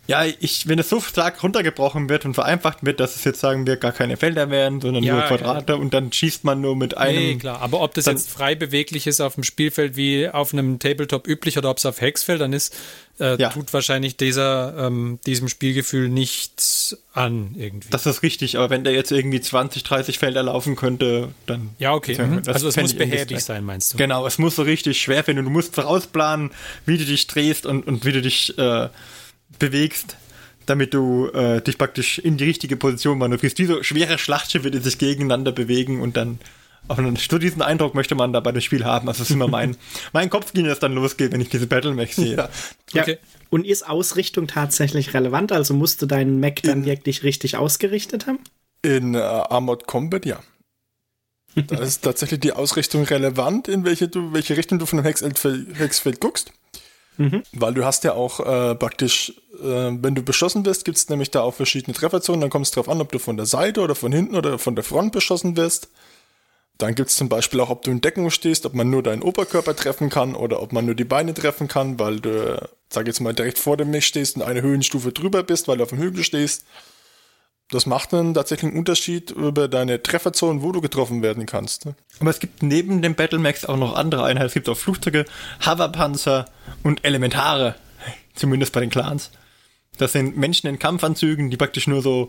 ja, ich, wenn es so stark runtergebrochen wird und vereinfacht wird, dass es jetzt sagen wir gar keine Felder werden, sondern ja, nur Quadrate ja. und dann schießt man nur mit einem. Nee, klar, aber ob das jetzt frei beweglich ist auf dem Spielfeld wie auf einem Tabletop üblich oder ob es auf Hexfeldern ist, äh, ja. tut wahrscheinlich dieser, ähm, diesem Spielgefühl nichts an irgendwie. Das ist richtig, aber wenn der jetzt irgendwie 20, 30 Felder laufen könnte, dann. Ja, okay. Mhm. Also es muss behäbig sein, meinst du? Genau, es muss so richtig schwer werden und du musst vorausplanen, wie du dich drehst und, und wie du dich äh, bewegst, damit du äh, dich praktisch in die richtige Position manövrierst. Wie so schwere Schlachtschiffe, die sich gegeneinander bewegen und dann auch so diesen Eindruck möchte man da bei dem Spiel haben. Also das ist immer mein, *laughs* mein Kopfkino, das dann losgeht, wenn ich diese Battle Mech sehe. Ja. Okay. Ja. Und ist Ausrichtung tatsächlich relevant? Also musst du deinen Mech dann in, wirklich richtig ausgerichtet haben? In uh, Armored Combat, ja. da ist tatsächlich die Ausrichtung relevant, in welche du, welche Richtung du von dem Hexfeld, Hexfeld guckst. Mhm. Weil du hast ja auch äh, praktisch, äh, wenn du beschossen wirst, gibt es nämlich da auch verschiedene Trefferzonen. Dann kommt es darauf an, ob du von der Seite oder von hinten oder von der Front beschossen wirst. Dann gibt es zum Beispiel auch, ob du in Deckung stehst, ob man nur deinen Oberkörper treffen kann oder ob man nur die Beine treffen kann, weil du, sag jetzt mal, direkt vor dem Mech stehst und eine Höhenstufe drüber bist, weil du auf dem Hügel stehst. Das macht einen Unterschied über deine Trefferzonen, wo du getroffen werden kannst. Ne? Aber es gibt neben den Battlemax auch noch andere Einheiten. Es gibt auch Flugzeuge, Hoverpanzer und Elementare. Zumindest bei den Clans. Das sind Menschen in Kampfanzügen, die praktisch nur so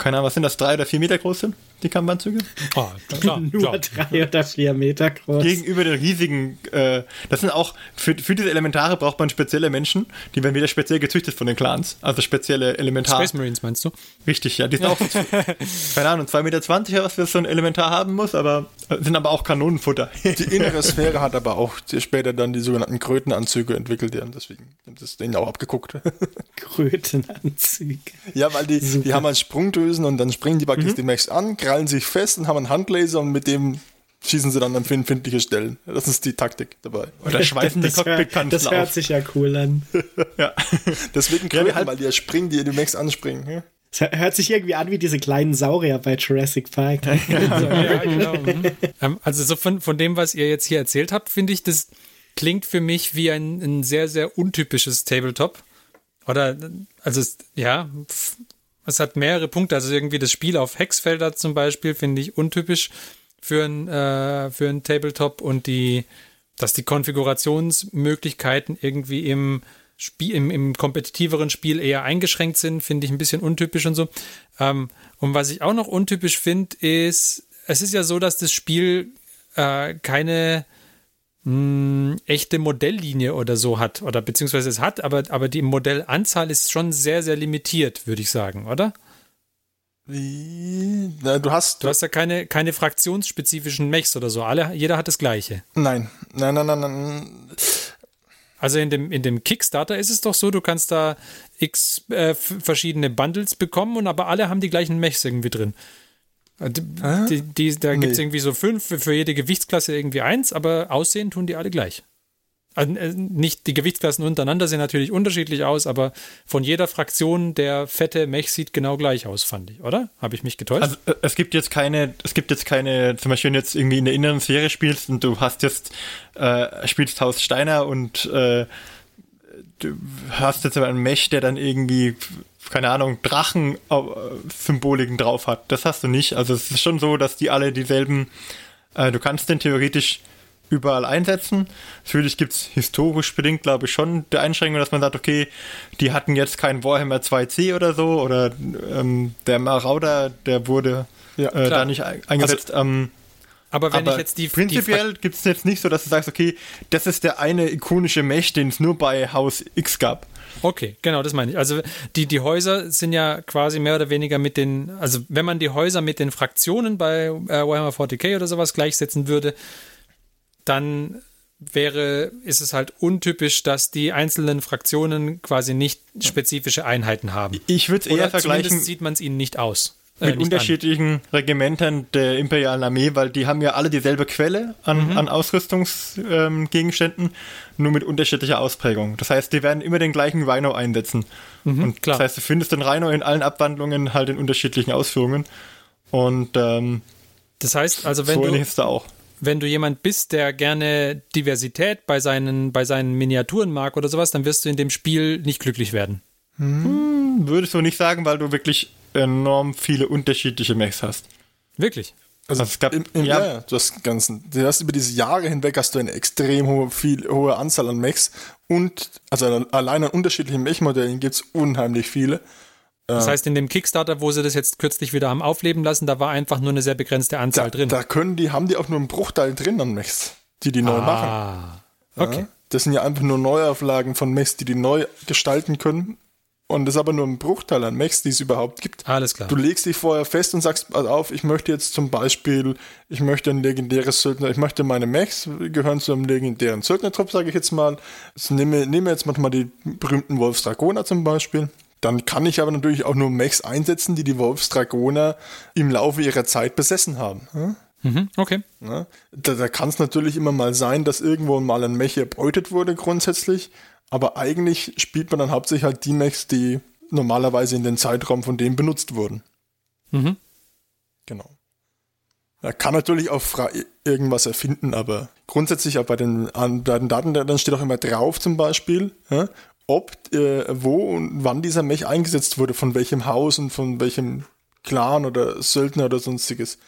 keine Ahnung, was sind das, drei oder vier Meter groß sind, die Kampfanzüge? Oh, klar, *laughs* Nur klar. drei oder vier Meter groß. Gegenüber den riesigen, äh, das sind auch, für, für diese Elementare braucht man spezielle Menschen, die werden wieder speziell gezüchtet von den Clans. Also spezielle Elementare. Space Marines meinst du? Richtig, ja. Die sind auch, *laughs* keine Ahnung, 2,20 Meter, was für so ein Elementar haben muss, aber sind aber auch Kanonenfutter. Die innere Sphäre hat aber auch später dann die sogenannten Krötenanzüge entwickelt, ja, deswegen ist das denen auch abgeguckt. *laughs* Krötenanzüge. Ja, weil die, die haben einen Sprungdösen und dann springen die praktisch mhm. die Mechs an, krallen sich fest und haben einen Handlaser und mit dem schießen sie dann an empfindliche Stellen. Das ist die Taktik dabei. Oder *laughs* schweißen die Cockpitkanten Das hört auf. sich ja cool an. *laughs* ja. Deswegen Kröten, halt, weil die springen, die die Mechs anspringen. Ja? Es hört sich irgendwie an wie diese kleinen Saurier bei Jurassic Park. *laughs* ja, ja, genau. Mhm. also so von, von dem, was ihr jetzt hier erzählt habt, finde ich, das klingt für mich wie ein, ein sehr, sehr untypisches Tabletop. Oder, also, ja, es hat mehrere Punkte. Also irgendwie das Spiel auf Hexfelder zum Beispiel finde ich untypisch für ein, äh, für ein Tabletop und die, dass die Konfigurationsmöglichkeiten irgendwie im Spiel, im, im kompetitiveren Spiel eher eingeschränkt sind, finde ich ein bisschen untypisch und so. Ähm, und was ich auch noch untypisch finde, ist, es ist ja so, dass das Spiel äh, keine mh, echte Modelllinie oder so hat, oder beziehungsweise es hat, aber, aber die Modellanzahl ist schon sehr, sehr limitiert, würde ich sagen, oder? Wie? Na, du hast. Du hast ja keine, keine fraktionsspezifischen Mechs oder so. Alle, jeder hat das gleiche. Nein. Nein, nein, nein, nein. Also in dem, in dem Kickstarter ist es doch so, du kannst da x äh, verschiedene Bundles bekommen und aber alle haben die gleichen Mechs irgendwie drin. Äh, die, die, da nee. gibt es irgendwie so fünf, für jede Gewichtsklasse irgendwie eins, aber aussehen tun die alle gleich. Also äh, nicht die Gewichtsklassen untereinander sehen natürlich unterschiedlich aus, aber von jeder Fraktion der fette Mech sieht genau gleich aus, fand ich, oder? Habe ich mich getäuscht? Also äh, es gibt jetzt keine, es gibt jetzt keine, zum Beispiel wenn du jetzt irgendwie in der inneren Serie spielst und du hast jetzt, äh, spielst Haus Steiner und äh, hast jetzt aber einen Mech, der dann irgendwie, keine Ahnung, Drachen-Symboliken drauf hat. Das hast du nicht. Also es ist schon so, dass die alle dieselben, äh, du kannst den theoretisch überall einsetzen. Natürlich gibt es historisch bedingt, glaube ich, schon die Einschränkung, dass man sagt, okay, die hatten jetzt kein Warhammer 2C oder so oder ähm, der Marauder, der wurde ja, äh, da nicht eingesetzt. Also, ähm, aber wenn aber ich jetzt die. Prinzipiell gibt es jetzt nicht so, dass du sagst, okay, das ist der eine ikonische Mesh, den es nur bei Haus X gab. Okay, genau, das meine ich. Also die, die Häuser sind ja quasi mehr oder weniger mit den, also wenn man die Häuser mit den Fraktionen bei äh, Warhammer 40k oder sowas gleichsetzen würde, dann wäre, ist es halt untypisch, dass die einzelnen Fraktionen quasi nicht spezifische Einheiten haben. Ich würde es eher vergleichen. sieht man es ihnen nicht aus. Äh, mit unterschiedlichen Regimentern der imperialen Armee, weil die haben ja alle dieselbe Quelle an, an Ausrüstungsgegenständen, nur mit unterschiedlicher Ausprägung. Das heißt, die werden immer den gleichen Rhino einsetzen. und klar. Das heißt, du findest den Rhino in allen Abwandlungen halt in unterschiedlichen Ausführungen. Und ähm, an. Das heißt, also wenn so du, da auch. wenn du jemand bist, der gerne Diversität bei seinen, bei seinen Miniaturen mag oder sowas, dann wirst du in dem Spiel nicht glücklich werden. Würde ich so nicht sagen, weil du wirklich enorm viele unterschiedliche Mechs hast. Wirklich. Also es gab, Im, im, ja, ja, ja, du hast ganzen, du hast über diese Jahre hinweg hast du eine extrem hohe, viel, hohe Anzahl an Mechs und also allein an unterschiedlichen Mech-Modellen gibt es unheimlich viele. Das heißt, in dem Kickstarter, wo sie das jetzt kürzlich wieder haben aufleben lassen, da war einfach nur eine sehr begrenzte Anzahl Da, drin. da können die, haben die auch nur einen Bruchteil drin an Mechs, die die neu machen. ah, okay. Ja, das sind ja einfach nur Neuauflagen von Mechs, die die neu gestalten können. Und das ist aber nur ein Bruchteil an Mechs, die es überhaupt gibt. Alles klar. Du legst dich vorher fest und sagst, pass auf, ich möchte jetzt zum Beispiel, ich möchte ein legendäres Söldner, ich möchte meine Mechs gehören zu einem legendären Söldnertrupp, sage ich jetzt mal. Also nehme, nehme jetzt mal die berühmten Wolfsdragoner zum Beispiel. Dann kann ich aber natürlich auch nur Mechs einsetzen, die die Wolfsdragoner im Laufe ihrer Zeit besessen haben. Hm? Mhm, okay. Ne? Da, da kann es natürlich immer mal sein, dass irgendwo mal ein Mech erbeutet wurde grundsätzlich, aber eigentlich spielt man dann hauptsächlich halt die Mechs, die normalerweise in den Zeitraum von dem benutzt wurden. Mhm. Genau. Er kann natürlich auch frei irgendwas erfinden, aber grundsätzlich auch bei den, an, bei den Daten, dann steht auch immer drauf zum Beispiel, ja, ob, äh, wo und wann dieser Mech eingesetzt wurde, von welchem Haus und von welchem Clan oder Söldner oder sonstiges.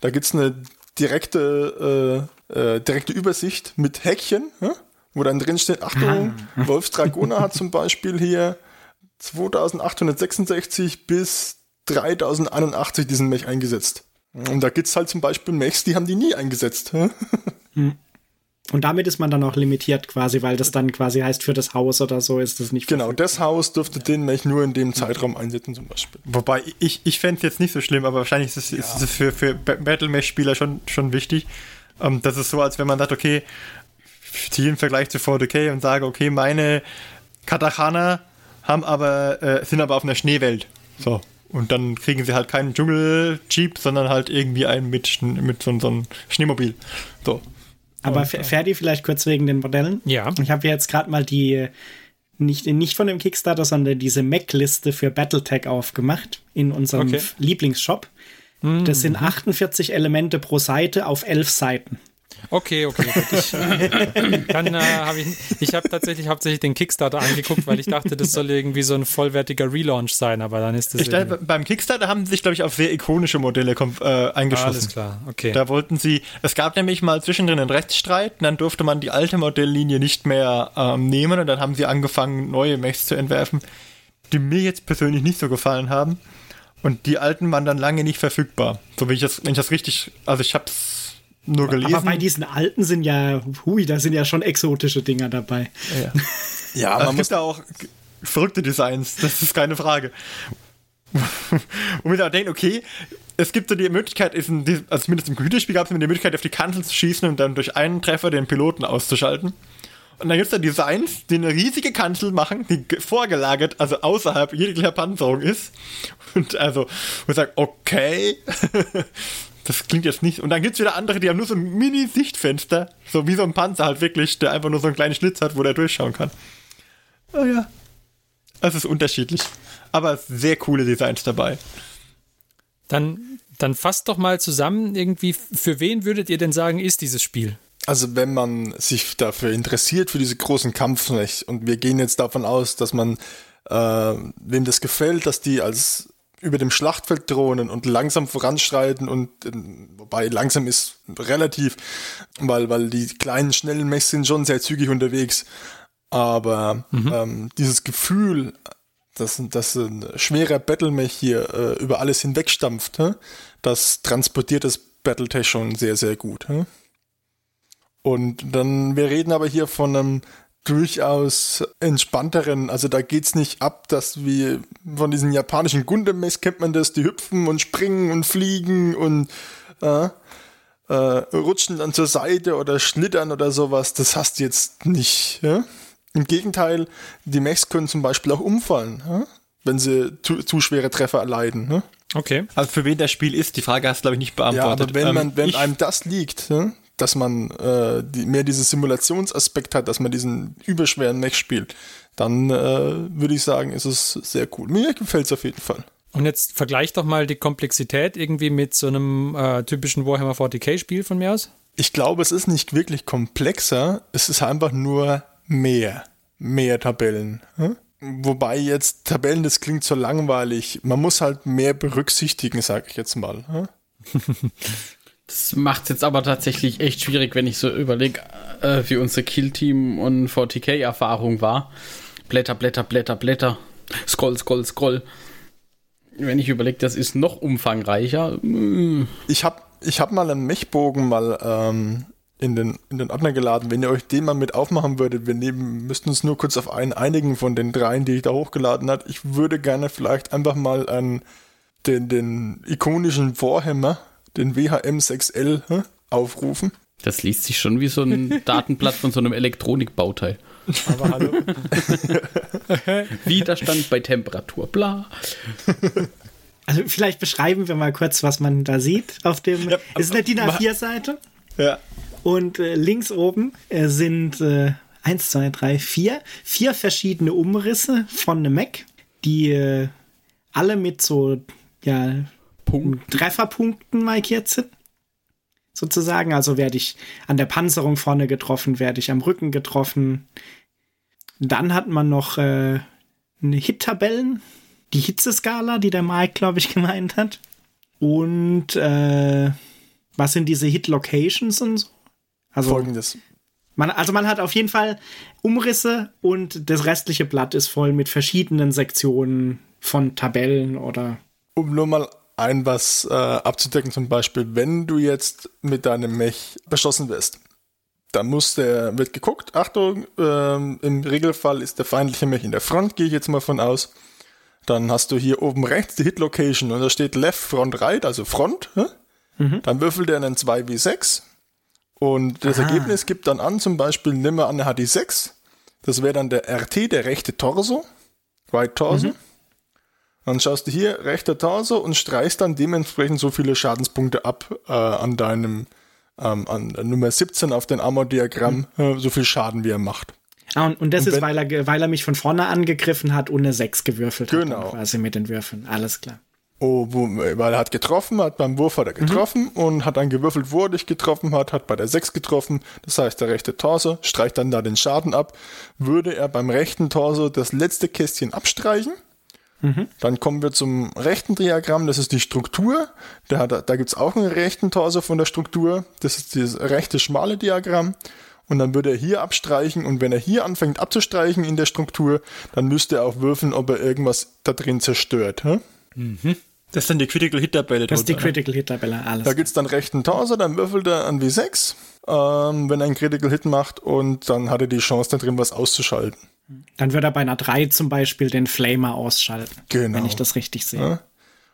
Da gibt's eine direkte, äh, äh, direkte Übersicht mit Häkchen, ja, wo dann drin steht, Achtung, *laughs* Wolfsdragoner hat zum Beispiel hier 2866 bis 3081 diesen Mech eingesetzt. Und da gibt's halt zum Beispiel Mechs, die haben die nie eingesetzt. hä? *laughs* Und damit ist man dann auch limitiert quasi, weil das dann quasi heißt, für das Haus oder so ist das nicht Genau, das Haus dürfte den Mech nur in dem Zeitraum einsetzen zum Beispiel. Wobei ich, ich fände es jetzt nicht so schlimm, aber wahrscheinlich ist es, ist es für, für Battle-Mesh-Spieler schon, schon wichtig. Ähm, das ist so, als wenn man sagt, okay, ziehe im Vergleich zu 40k und sage, okay, meine Katakana haben aber, äh, sind aber auf einer Schneewelt. So. Und dann kriegen sie halt keinen Dschungel-Jeep, sondern halt irgendwie einen mit, mit so, so einem Schneemobil. So. Aber Fer- Ferdi, vielleicht kurz wegen den Modellen. Ja. Ich habe jetzt gerade mal die, nicht, nicht von dem Kickstarter, sondern diese Mac-Liste für Battletech aufgemacht in unserem Okay. Lieblingsshop. Das sind 48 Elemente pro Seite auf 11 Seiten. Okay, okay. gut. Ich, dann äh, habe ich, ich habe tatsächlich hauptsächlich den Kickstarter angeguckt, weil ich dachte, das soll irgendwie so ein vollwertiger Relaunch sein, aber dann ist das Ich irgendwie- beim Kickstarter haben sie sich, glaube ich, auf sehr ikonische Modelle äh, eingeschossen. alles klar. Okay. Da wollten sie, es gab nämlich mal zwischendrin einen Rechtsstreit und dann durfte man die alte Modelllinie nicht mehr ähm, nehmen und dann haben sie angefangen, neue Mechs zu entwerfen, die mir jetzt persönlich nicht so gefallen haben. Und die alten waren dann lange nicht verfügbar. So wenn ich das, wenn ich das richtig, also ich habe es nur gelesen. Aber bei diesen alten sind ja, hui, da sind ja schon exotische Dinger dabei. ja. *laughs* Ja, Aber man es muss gibt da auch verrückte Designs, das ist keine Frage. *laughs* Und man da denkt, okay, es gibt so die Möglichkeit, also zumindest im Computerspiel gab es immer die Möglichkeit, auf die Kanzel zu schießen und dann durch einen Treffer den Piloten auszuschalten. Und dann gibt es da Designs, die eine riesige Kanzel machen, die ge- vorgelagert, also außerhalb jeglicher Panzerung ist. Und also, wo ich sage, okay, *laughs* das klingt jetzt nicht. Und dann gibt es wieder andere, die haben nur so ein Mini-Sichtfenster, so wie so ein Panzer halt wirklich, der einfach nur so einen kleinen Schlitz hat, wo der durchschauen kann. Oh ja. Es ist unterschiedlich. Aber sehr coole Designs dabei. Dann, dann fasst doch mal zusammen, irgendwie, für wen würdet ihr denn sagen, ist dieses Spiel? Also wenn man sich dafür interessiert, für diese großen Kampfmech, und wir gehen jetzt davon aus, dass man, äh, wem das gefällt, dass die als über dem Schlachtfeld drohnen und langsam voranschreiten und äh, wobei langsam ist relativ, weil, weil die kleinen, schnellen Mechs sind schon sehr zügig unterwegs. Aber ähm, dieses Gefühl, dass, dass ein schwerer Battlemech hier äh, über alles hinwegstampft, hä? das transportiert das Battletech schon sehr, sehr gut. Hä? Und dann, wir reden aber hier von einem durchaus entspannteren, also da geht's nicht ab, dass wie von diesen japanischen Gundam-Mechs kennt man das, die hüpfen und springen und fliegen und äh, äh, rutschen dann zur Seite oder schlittern oder sowas, das hast du jetzt nicht. Ja? Im Gegenteil, die Mechs können zum Beispiel auch umfallen, ja? wenn sie zu, zu schwere Treffer erleiden. Ne? Okay. Also für wen das Spiel ist, die Frage hast du, glaube ich, nicht Ja, beantwortet. aber wenn, Ähm, man, wenn ich, einem das liegt, ne, dass man äh, die, mehr diesen Simulationsaspekt hat, dass man diesen überschweren Mech spielt, dann äh, würde ich sagen, ist es sehr cool. Mir gefällt es auf jeden Fall. Und jetzt vergleich doch mal die Komplexität irgendwie mit so einem äh, typischen Warhammer 40k-Spiel von mir aus. Ich glaube, es ist nicht wirklich komplexer, es ist einfach nur mehr. Mehr Tabellen. Hm? Wobei jetzt Tabellen, das klingt so langweilig. Man muss halt mehr berücksichtigen, sage ich jetzt mal. Hm? *laughs* Das macht es jetzt aber tatsächlich echt schwierig, wenn ich so überlege, äh, wie unsere Kill-Team und 40k-Erfahrung war. Blätter, Blätter, Blätter, Blätter. Scroll, scroll, scroll. Wenn ich überlege, das ist noch umfangreicher. mm, Ich habe ich hab mal einen Mechbogen mal ähm, in, den, in den Ordner geladen. Wenn ihr euch den mal mit aufmachen würdet, wir nehmen, müssten uns nur kurz auf einen einigen von den dreien, die ich da hochgeladen hat. Ich würde gerne vielleicht einfach mal einen, den, den ikonischen Warhammer, den WHM 6L, hä, aufrufen. Das liest sich schon wie so ein *laughs* Datenblatt von so einem Elektronikbauteil. Aber hallo. *laughs* Widerstand bei Temperatur, bla. *laughs* Also vielleicht beschreiben wir mal kurz, was man da sieht auf dem. Ja, es ist eine DIN A4-Seite ja. und äh, links oben äh, sind äh, eins, zwei, drei, vier, vier verschiedene Umrisse von einem Mac, die äh, alle mit so ja Punkt. Trefferpunkten markiert sind. Sozusagen. Also werde ich an der Panzerung vorne getroffen, werde ich am Rücken getroffen. Dann hat man noch äh, eine Hit-Tabellen, die Hitzeskala, die der Mike, glaube ich, *laughs* gemeint hat. Und äh, was sind diese Hit-Locations und so? Also Folgendes. man, also man hat auf jeden Fall Umrisse und das restliche Blatt ist voll mit verschiedenen Sektionen von Tabellen oder Um nur mal ein was äh, abzudecken, zum Beispiel, wenn du jetzt mit deinem Mech beschossen wirst, dann muss der, wird geguckt, Achtung, ähm, im Regelfall ist der feindliche Mech in der Front, gehe ich jetzt mal von aus. Dann hast du hier oben rechts die Hit Location und da steht Left Front Right, also Front. hä? Dann würfelt er einen 2W6 und das Ergebnis gibt dann an, zum Beispiel, nimm mal an, er hat die 6. Das wäre dann der RT, der rechte Torso, Right Torso. Dann schaust du hier rechter Torso und streichst dann dementsprechend so viele Schadenspunkte ab äh, an deinem ähm, an der Nummer 17 auf dem Armor-Diagramm, äh, so viel Schaden wie er macht. Ah, und, und das Und ist, weil er, weil er mich von vorne angegriffen hat und eine 6 gewürfelt hat. Genau. dann Quasi mit den Würfeln. Alles klar. Oh, weil er hat getroffen, hat beim Wurf hat er getroffen und hat dann gewürfelt, wo er dich getroffen hat, hat bei der 6 getroffen. Das heißt, der rechte Torso streicht dann da den Schaden ab. Würde er beim rechten Torso das letzte Kästchen abstreichen, dann kommen wir zum rechten Diagramm, das ist die Struktur. Da, hat, da gibt es auch einen rechten Torso von der Struktur. Das ist das rechte schmale Diagramm. Und dann würde er hier abstreichen und wenn er hier anfängt abzustreichen in der Struktur, dann müsste er auch würfeln, ob er irgendwas da drin zerstört. Hä? Das ist dann die Critical Hit Tabelle. Das ist die ne? Critical Hit Tabelle. Alles. Da gibt's dann rechten Torso, dann würfelt er an W6, ähm, wenn er einen Critical Hit macht und dann hat er die Chance da drin was auszuschalten. Dann würde er bei einer 3 zum Beispiel den Flamer ausschalten. Genau. Wenn ich das richtig sehe. Ja.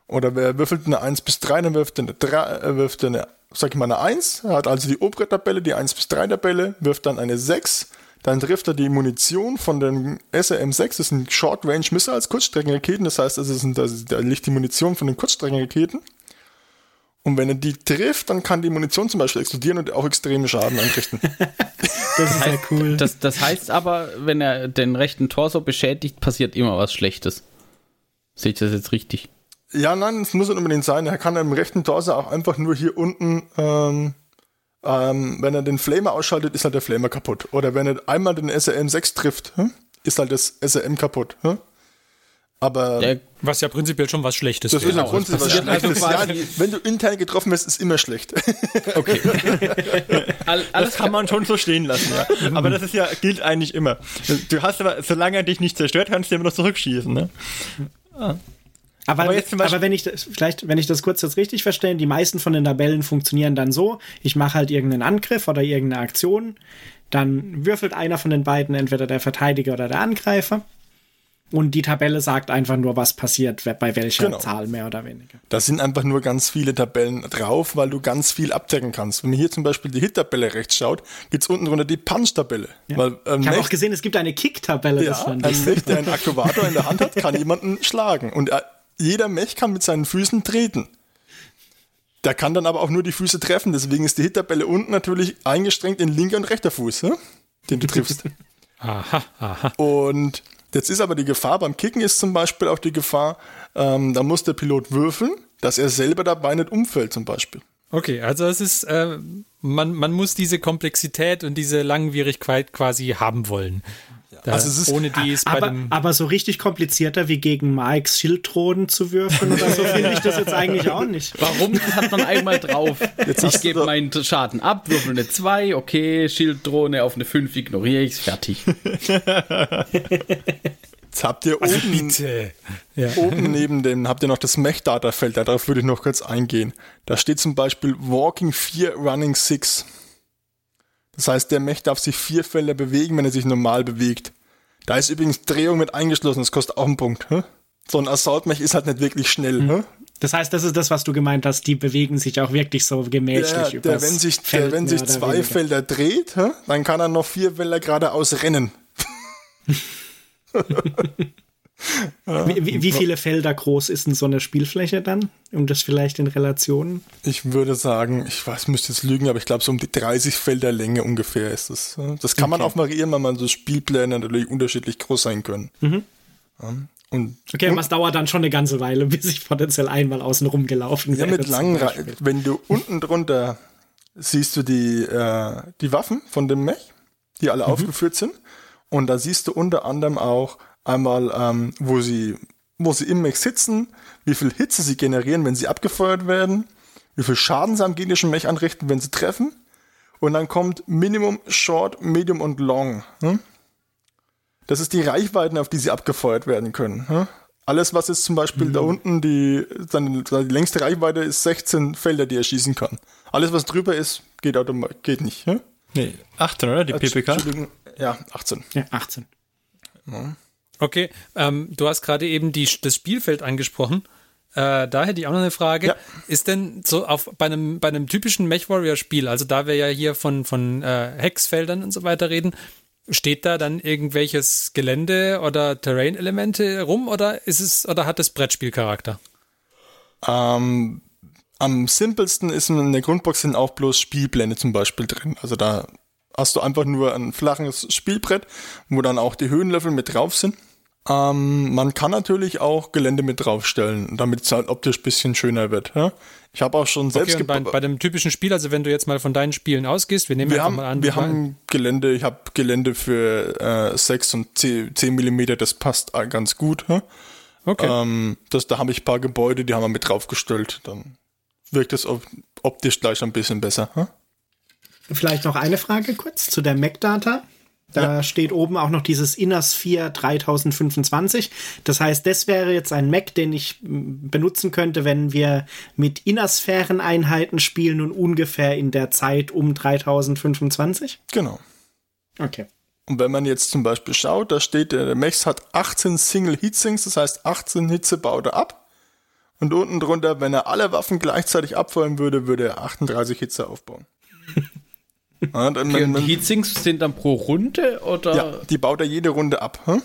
Oder wer würfelt eine 1 bis 3, dann wirft er eine 3, äh, wirft er eine, sag ich mal, eine 1, er hat also die obere Tabelle, die 1 bis 3 Tabelle, wirft dann eine 6, dann trifft er die Munition von den SRM6, das sind Short Range Missiles, Kurzstreckenraketen, das heißt, also sind, also, da liegt die Munition von den Kurzstreckenraketen. Und wenn er die trifft, dann kann die Munition zum Beispiel explodieren und auch extremen Schaden anrichten. *laughs* Das ist ja cool. Das, das heißt aber, wenn er den rechten Torso beschädigt, passiert immer was Schlechtes. Sehe ich das jetzt richtig? Ja, nein, es muss nicht unbedingt sein. Er kann im rechten Torso auch einfach nur hier unten, ähm, ähm, wenn er den Flamer ausschaltet, ist halt der Flamer kaputt. Oder wenn er einmal den SRM 6 trifft, hm, ist halt das SRM kaputt. Hm? Aber Der, Was ja prinzipiell schon was Schlechtes das ist ja grundsätzlich was passiert also Schlechtes. ja, wenn du intern getroffen wirst, ist immer schlecht. *laughs* okay. All, alles Das kann man schon so stehen lassen, ja. Aber das ist ja, gilt eigentlich immer. Du hast aber, solange er dich nicht zerstört, kannst du immer noch zurückschießen, ne? Aber, Aber jetzt zum Beispiel- aber wenn ich das, vielleicht, wenn ich das kurz jetzt richtig verstehe, die meisten von den Tabellen funktionieren dann so, ich mache halt irgendeinen Angriff oder irgendeine Aktion, dann würfelt einer von den beiden, entweder der Verteidiger oder der Angreifer. Und die Tabelle sagt einfach nur, was passiert, bei welcher Genau. Zahl mehr oder weniger. Da sind einfach nur ganz viele Tabellen drauf, weil du ganz viel abdecken kannst. Wenn man hier zum Beispiel die Hit-Tabelle rechts schaut, gibt's unten drunter die Punch-Tabelle. Weil ähm, Ich habe auch gesehen, es gibt eine Kick-Tabelle. Ja, ein. Mech, der einen Akkuvator in der Hand hat, kann jemanden schlagen. Und er, jeder Mech kann mit seinen Füßen treten. Der kann dann aber auch nur die Füße treffen, deswegen ist die Hittabelle unten natürlich eingestrengt in linker und rechter Fuß, hä? den du *laughs* triffst. Aha, aha. Und jetzt ist aber die Gefahr, beim Kicken ist zum Beispiel auch die Gefahr, ähm, da muss der Pilot würfeln, dass er selber dabei nicht umfällt zum Beispiel. Okay, also es ist, äh, man, man muss diese Komplexität und diese Langwierigkeit quasi haben wollen. Da, Also es ist- ohne die ist bei Aber, dem. aber so richtig komplizierter wie gegen Mikes Schildthronen zu würfeln oder so *laughs* finde ich das jetzt eigentlich auch nicht. Warum hat man einmal drauf? Jetzt ich gebe meinen Schaden ab, würfel eine 2, okay, Schilddrohne auf eine 5, ignoriere ich fertig. *laughs* Jetzt habt ihr Also oben, bitte. Ja. oben neben dem, habt ihr noch das Mech-Data-Feld, darauf würde ich noch kurz eingehen. Da steht zum Beispiel Walking 4, Running 6. Das heißt, der Mech darf sich vier Felder bewegen, wenn er sich normal bewegt. Da ist übrigens Drehung mit eingeschlossen, das kostet auch einen Punkt. Hä? So ein Assault-Mech ist halt nicht wirklich schnell. Hä? Das heißt, das ist das, was du gemeint hast, die bewegen sich auch wirklich so gemächlich Ja, der, wenn sich, Feld, der, wenn sich zwei weniger. Felder dreht, hä, dann kann er noch vier Felder geradeaus rennen. *laughs* *laughs* Wie, wie, viele Felder groß ist denn so eine Spielfläche dann? Um das vielleicht in Relationen? Ich würde sagen, ich weiß, müsste jetzt lügen, aber ich glaube, so um die 30 Felder Länge ungefähr ist das. hä. Das kann man Okay. auch variieren, weil man so Spielpläne natürlich unterschiedlich groß sein können. Ja, und Okay, und was dauert dann schon eine ganze Weile, *laughs* bis ich potenziell einmal außen rum gelaufen ja, mit langen, wenn du unten drunter siehst du die, äh, die Waffen von dem Mech, die alle aufgeführt sind. Und da siehst du unter anderem auch einmal, ähm, wo sie, wo sie im Mech sitzen, wie viel Hitze sie generieren, wenn sie abgefeuert werden, wie viel Schaden sie am gegnerischen Mech anrichten, wenn sie treffen. Und dann kommt Minimum, Short, Medium und Long. Hm? Das ist die Reichweiten, auf die sie abgefeuert werden können. Hm? Alles, was jetzt zum Beispiel da unten die, seine, seine längste Reichweite ist 16 Felder, die er schießen kann. Alles, was drüber ist, geht automatisch, geht nicht. Hm? Nee, 18, oder? Die PPK? Entschuldigung, Ja, 18. Ja, 18. Okay, ähm, du hast gerade eben die, das Spielfeld angesprochen. Äh, da hätte ich auch noch eine Frage. Ja. Ist denn so auf bei einem, bei einem typischen MechWarrior-Spiel, also da wir ja hier von, von äh, Hexfeldern und so weiter reden, steht da dann irgendwelches Gelände oder Terrain-Elemente rum oder ist es oder hat es Brettspielcharakter? Ähm, am simpelsten ist in der Grundbox sind auch bloß Spielpläne zum Beispiel drin. Also da hast du einfach nur ein flaches Spielbrett, wo dann auch die Höhenlöffel mit drauf sind. Ähm, man kann natürlich auch Gelände mit draufstellen, damit es halt optisch ein bisschen schöner wird. Ja? Ich habe auch schon selbst Okay, bei, bei dem typischen Spiel, also wenn du jetzt mal von deinen Spielen ausgehst, wir nehmen wir haben, mal an, wir haben Gelände, ich habe Gelände für äh, 6 und 10, 10 Millimeter, das passt ganz gut. Ja? okay. Ähm, das, da habe ich ein paar Gebäude, die haben wir mit draufgestellt. Dann wirkt es op optisch gleich ein bisschen besser. Hm? Vielleicht noch eine Frage kurz zu der MAC-Data. Da steht oben auch noch dieses Innersphere 3025. Das heißt, das wäre jetzt ein Mac, den ich benutzen könnte, wenn wir mit Innersphäreneinheiten spielen und ungefähr in der Zeit um 3025. Genau. Okay. Und wenn man jetzt zum Beispiel schaut, da steht, der Max hat 18 Single Heatsinks, das heißt 18 Hitze baut er ab. Und unten drunter, wenn er alle Waffen gleichzeitig abfeuern würde, würde er 38 Hitze aufbauen. Ja, dann, Okay, und man, die Heatsinks sind dann pro Runde oder? ja, die baut er jede Runde ab. Hm?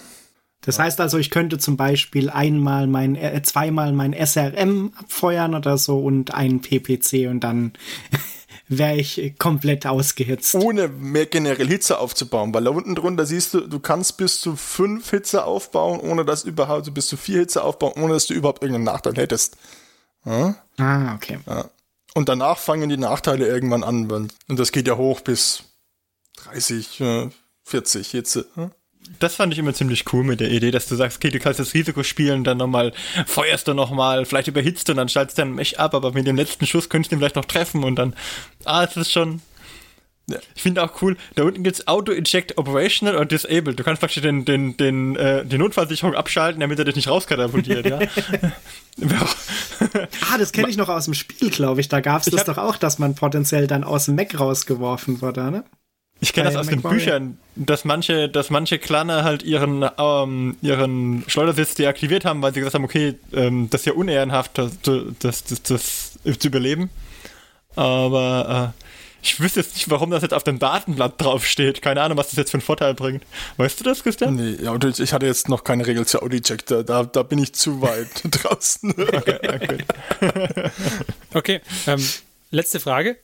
Das heißt also, ich könnte zum Beispiel einmal mein, äh, zweimal mein SRM abfeuern oder so und einen PPC und dann *laughs* wäre ich komplett ausgehitzt. Ohne mehr generell Hitze aufzubauen, weil da unten drunter siehst du, du kannst bis zu 5 Hitze aufbauen, ohne dass überhaupt, bis zu 4 Hitze aufbauen, ohne dass du überhaupt irgendeinen Nachteil hättest. Ah, okay. Und danach fangen die Nachteile irgendwann an. Und das geht ja hoch bis 30, äh, 40 Hitze. hm? Das fand ich immer ziemlich cool mit der Idee, dass du sagst, okay, du kannst das Risiko spielen, dann nochmal feuerst du nochmal, vielleicht überhitzt du und dann schaltest du dann Mech ab, aber mit dem letzten Schuss könntest du ihn vielleicht noch treffen und dann, ah, es ist schon. Ich finde auch cool, da unten gibt's Auto-Eject Operational und Disabled. Du kannst praktisch den, den, den, äh, die Notfallsicherung abschalten, damit er dich nicht rauskatapultiert, ja. *laughs* Ah, das kenne ich noch aus dem Spiel, glaube ich. Da gab es das hab- doch auch, dass man potenziell dann aus dem Mac rausgeworfen wurde, ne? Ich kenne das aus den. Büchern, dass manche, dass manche Clanner halt ihren, ähm, ihren Schleudersitz deaktiviert haben, weil sie gesagt haben, okay, ähm, das ist ja unehrenhaft, das, das, das, das zu überleben. Aber Ich wüsste jetzt nicht, warum das jetzt auf dem Datenblatt draufsteht. Keine Ahnung, was das jetzt für einen Vorteil bringt. Weißt du das, Christian? Nee, ja, und ich ich hatte jetzt noch keine Regel zu Audi-Check, da, da, da bin ich zu weit *laughs* draußen. Okay, okay. *laughs* Okay, ähm, letzte Frage.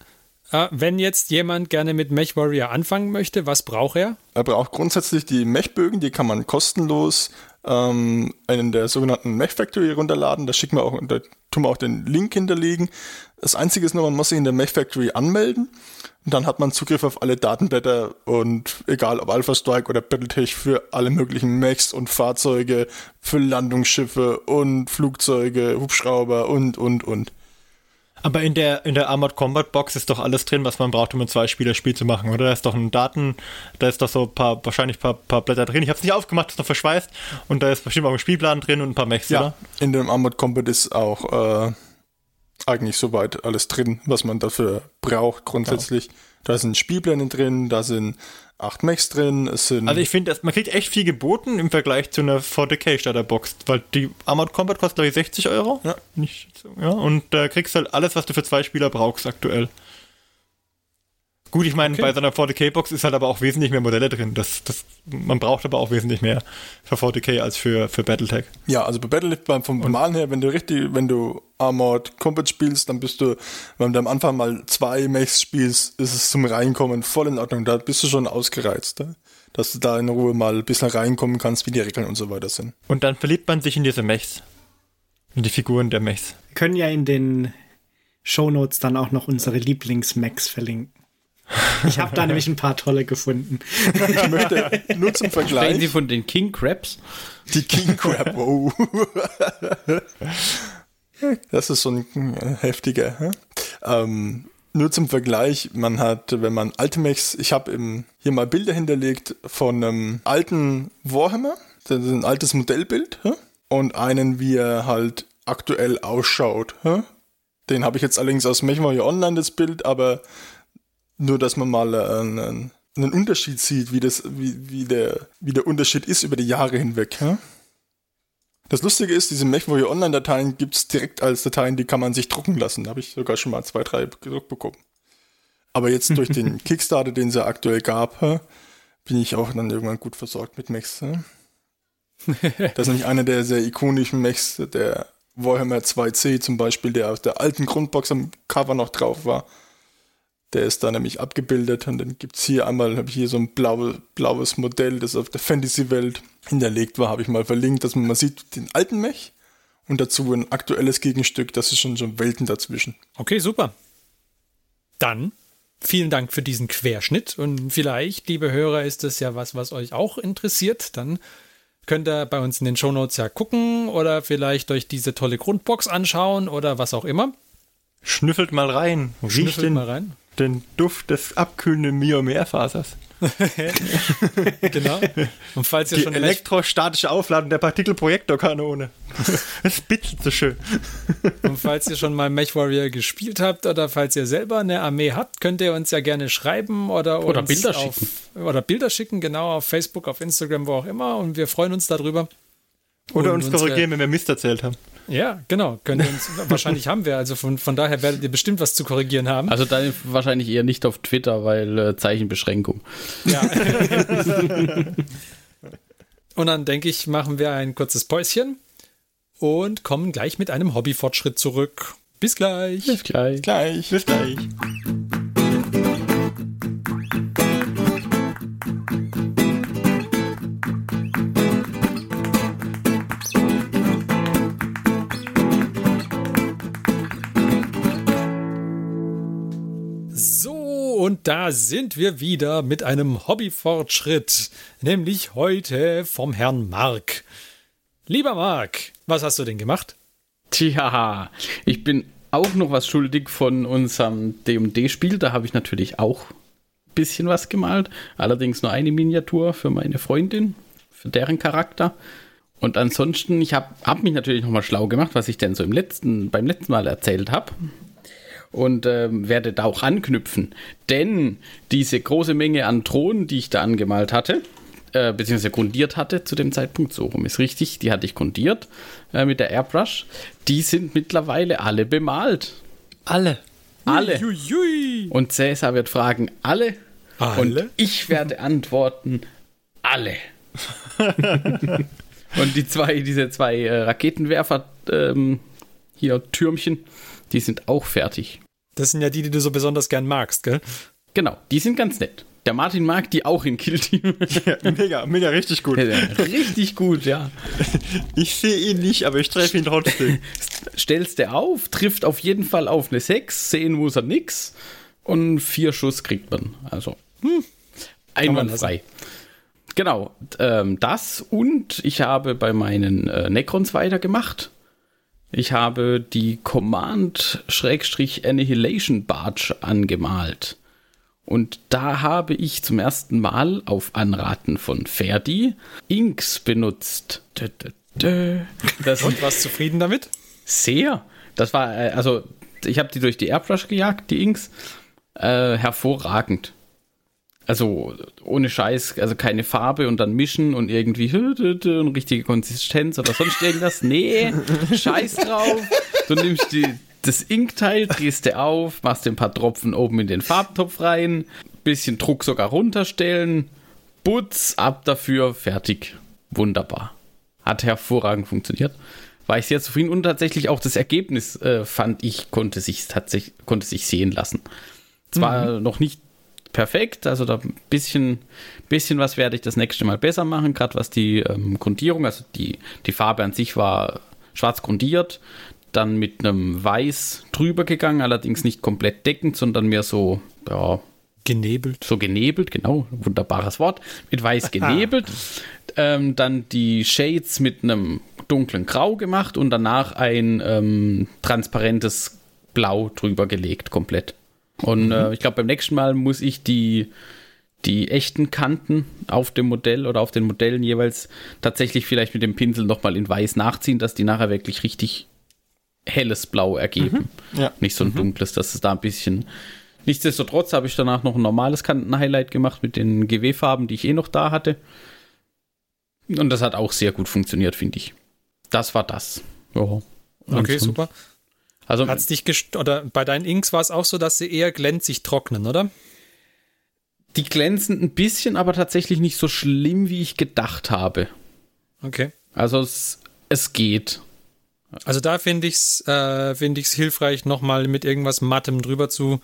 Äh, wenn jetzt jemand gerne mit Mech Warrior anfangen möchte, was braucht er? Er braucht grundsätzlich die Mechbögen, die kann man kostenlos ähm, einen der sogenannten Mech Factory runterladen. Da schicken wir auch, da tun wir auch den Link hinterlegen. Das Einzige ist nur, man muss sich in der Mech Factory anmelden. Und dann hat man Zugriff auf alle Datenblätter und egal ob Alpha Strike oder Battletech für alle möglichen Mechs und Fahrzeuge, für Landungsschiffe und Flugzeuge, Hubschrauber und, und, und. Aber in der, in der Armored Combat Box ist doch alles drin, was man braucht, um ein Zwei-Spieler-Spiel zu machen, oder? Da ist doch ein Daten, da ist doch so ein paar, wahrscheinlich ein paar, paar Blätter drin. Ich habe es nicht aufgemacht, ist noch verschweißt. Und da ist bestimmt auch ein Spielplan drin und ein paar Mechs, oder? In dem Armored Combat ist auch äh, eigentlich soweit alles drin, was man dafür braucht grundsätzlich. Da sind Spielpläne drin, da sind acht Mechs drin, es sind Also ich finde, man kriegt echt viel geboten im Vergleich zu einer 40k Starterbox, weil die Armored Combat kostet glaube ich 60 Euro. Ja. Nicht ja. Und da kriegst du halt alles, was du für zwei Spieler brauchst aktuell. Gut, ich meine, Okay. bei so einer 40k-Box ist halt aber auch wesentlich mehr Modelle drin. Das, das, man braucht aber auch wesentlich mehr für 40k als für, für Battletech. Ja, also bei beim vom Malen her, wenn du richtig, wenn du Armored Combat spielst, dann bist du, wenn du am Anfang mal zwei Mechs spielst, ist es zum Reinkommen voll in Ordnung. Da bist du schon ausgereizt, ne? dass du da in Ruhe mal ein bisschen reinkommen kannst, wie die Regeln und so weiter sind. Und dann verliebt man sich in diese Mechs. In die Figuren der Mechs. Wir können ja in den Shownotes dann auch noch unsere Lieblings-Macs verlinken. Ich habe da nämlich ein paar tolle gefunden. Ich möchte nur zum Sprechen Sie Vergleich von den King Crabs? die King Crab. Oh. Das ist so ein heftiger. hä? Ähm, nur zum Vergleich, man hat, wenn man alte Mechs, ich habe hier mal Bilder hinterlegt von einem alten Warhammer, das ist ein altes Modellbild, hä? und einen, wie er halt aktuell ausschaut. hä? Den habe ich jetzt allerdings aus MechWarrior Online, das Bild, aber nur, dass man mal äh, einen, einen Unterschied sieht, wie, das, wie, wie, der, wie der Unterschied ist über die Jahre hinweg. hä? Das Lustige ist, diese MechWarrior Online-Dateien gibt es direkt als Dateien, die kann man sich drucken lassen. Da habe ich sogar schon mal zwei, drei gedruckt bekommen. Aber jetzt durch den *laughs* Kickstarter, den es ja aktuell gab, bin ich auch dann irgendwann gut versorgt mit Mechs. hä? *laughs* Das ist nämlich einer der sehr ikonischen Mechs, der Warhammer 2C zum Beispiel, der aus der alten Grundbox am Cover noch drauf war. Der ist da nämlich abgebildet und dann gibt's hier einmal, habe ich hier so ein blaue, blaues Modell, das auf der Fantasy-Welt hinterlegt war, habe ich mal verlinkt, dass man mal sieht den alten Mech und dazu ein aktuelles Gegenstück, das ist schon schon Welten dazwischen. Okay, super. Dann vielen Dank für diesen Querschnitt und vielleicht, liebe Hörer, ist das ja was, was euch auch interessiert. Dann könnt ihr bei uns in den Shownotes ja gucken oder vielleicht euch diese tolle Grundbox anschauen oder was auch immer. Schnüffelt mal rein. Riecht Schnüffelt den, mal rein. den Duft des abkühlenden Myomerfasers. *laughs* Genau. Und falls ihr Die schon Mech, elektrostatische Aufladung der Partikelprojektorkanone. *laughs* Es bitzelt so schön. und falls ihr schon mal MechWarrior gespielt habt oder falls ihr selber eine Armee habt, könnt ihr uns ja gerne schreiben oder, Oder Bilder auf, schicken. Oder Bilder schicken, genau, auf Facebook, auf Instagram, wo auch immer. Und wir freuen uns darüber. Oder Und uns korrigieren, wenn wir Mist erzählt haben. Ja, genau. Uns, *laughs* wahrscheinlich haben wir. Also von, von daher werdet ihr bestimmt was zu korrigieren haben. Also dann wahrscheinlich eher nicht auf Twitter, weil äh, Zeichenbeschränkung. Ja. *laughs* und dann denke ich, machen wir ein kurzes Päuschen und kommen gleich mit einem Hobbyfortschritt zurück. Bis gleich. Bis gleich. Gleich. Bis gleich. Und da sind wir wieder mit einem Hobbyfortschritt, nämlich heute vom Herrn Mark. Lieber Mark, was hast du denn gemacht? Tja, ich bin auch noch was schuldig von unserem D&D-Spiel. Da habe ich natürlich auch ein bisschen was gemalt. Allerdings nur eine Miniatur für meine Freundin, für deren Charakter. Und ansonsten, ich habe hab mich natürlich nochmal schlau gemacht, was ich denn so im letzten, beim letzten Mal erzählt habe. Und ähm, werde da auch anknüpfen. Denn diese große Menge an Thronen, die ich da angemalt hatte, äh, beziehungsweise grundiert hatte zu dem Zeitpunkt, so rum ist richtig, die hatte ich grundiert äh, mit der Airbrush, die sind mittlerweile alle bemalt. Alle. alle. Uiuiui. Und Cäsar wird fragen, alle? Alle? Und ich werde antworten, alle. *laughs* Und die zwei, diese zwei äh, Raketenwerfer, ähm, hier Türmchen, die sind auch fertig. Das sind ja die, die du so besonders gern magst, gell? Genau, die sind ganz nett. Der Martin mag die auch in Kill Team. *laughs* Ja, mega, mega, richtig gut. Richtig gut, ja. *laughs* Ich sehe ihn nicht, aber ich treffe ihn trotzdem. *laughs* Stellst der auf, trifft auf jeden Fall auf eine 6, sehen muss er nix und vier Schuss kriegt man. Also, hm, einwandfrei. Genau, ähm, das und ich habe bei meinen äh, Necrons weitergemacht. Ich habe die Command-Annihilation Barge angemalt. Und da habe ich zum ersten Mal auf Anraten von Ferdi Inks benutzt. Dö, dö, dö. Das Und warst zufrieden damit? sehr. Das war, äh, also, ich habe die durch die Airbrush gejagt, die Inks. Äh, hervorragend. Also, ohne Scheiß, also keine Farbe und dann mischen und irgendwie *laughs* und richtige Konsistenz oder sonst irgendwas. Nee, Scheiß drauf. Du nimmst die, das Inkteil, drehst du auf, machst ein paar Tropfen oben in den Farbtopf rein, bisschen Druck sogar runterstellen, Putz, ab dafür, fertig. Wunderbar. Hat hervorragend funktioniert. War ich sehr zufrieden und tatsächlich auch das Ergebnis äh, fand ich, konnte sich tatsächlich, konnte sich sehen lassen. Zwar noch nicht perfekt, also da ein bisschen, bisschen was werde ich das nächste Mal besser machen, gerade was die ähm, Grundierung, also die, die Farbe an sich war schwarz grundiert, dann mit einem Weiß drüber gegangen, allerdings nicht komplett deckend, sondern mehr so, ja, Genebelt. so genebelt, genau, wunderbares Wort, mit weiß *laughs* genebelt. ähm, dann die Shades mit einem dunklen Grau gemacht und danach ein ähm, transparentes Blau drüber gelegt, komplett. Und äh, ich glaube, beim nächsten Mal muss ich die, die echten Kanten auf dem Modell oder auf den Modellen jeweils tatsächlich vielleicht mit dem Pinsel nochmal in weiß nachziehen, dass die nachher wirklich richtig helles Blau ergeben. Ja. Nicht so ein dunkles, dass es da ein bisschen. Nichtsdestotrotz habe ich danach noch ein normales Kantenhighlight gemacht mit den GW-Farben, die ich eh noch da hatte. Und das hat auch sehr gut funktioniert, finde ich. Das war das. Ja. Okay, super. Also Hat's dich gest oder bei deinen Inks war es auch so, dass sie eher glänzig trocknen, oder? die glänzen ein bisschen, aber tatsächlich nicht so schlimm, wie ich gedacht habe. Okay. Also es, es geht. Also da finde ich's, äh, finde ich's hilfreich, nochmal mit irgendwas Mattem drüber zu,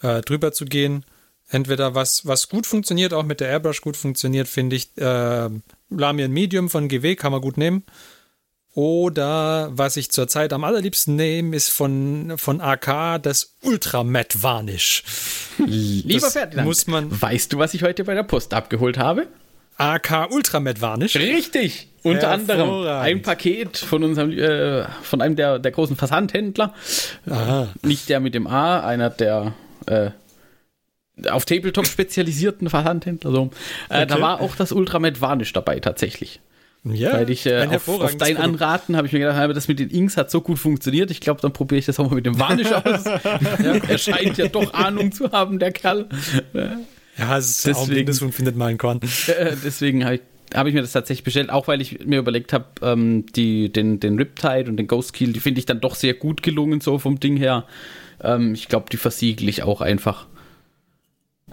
äh, drüber zu gehen. Entweder was, was gut funktioniert, auch mit der Airbrush gut funktioniert, finde ich, äh, Lamian Medium von GW kann man gut nehmen. Oder was ich zurzeit am allerliebsten nehme, ist von, von AK das Ultra Matte Varnish. Lieber Ferdinand, muss man- weißt du, was ich heute bei der Post abgeholt habe? AK Ultra Matte Varnish. Richtig. Unter anderem ein Paket von unserem, äh, von einem der, der großen Versandhändler. Aha. Nicht der mit dem A, einer der äh, auf Tabletop spezialisierten Versandhändler. So. Äh, Da Okay. war auch das Ultramed Varnish dabei tatsächlich. Ja, Weil ich äh, auf, auf dein Produkt. Anraten habe ich mir gedacht, aber das mit den Inks hat so gut funktioniert. Ich glaube, dann probiere ich das auch mal mit dem Varnish *laughs* aus. er scheint ja doch Ahnung zu haben, der Kerl. Ja, es ist auch ein Deswegen- findet mal ein Korn. Äh, deswegen habe ich, hab ich mir das tatsächlich bestellt, auch weil ich mir überlegt habe, ähm, die, den, den Riptide und den Ghost Kill, die finde ich dann doch sehr gut gelungen, so vom Ding her. Ähm, ich glaube, die versiegel ich auch einfach.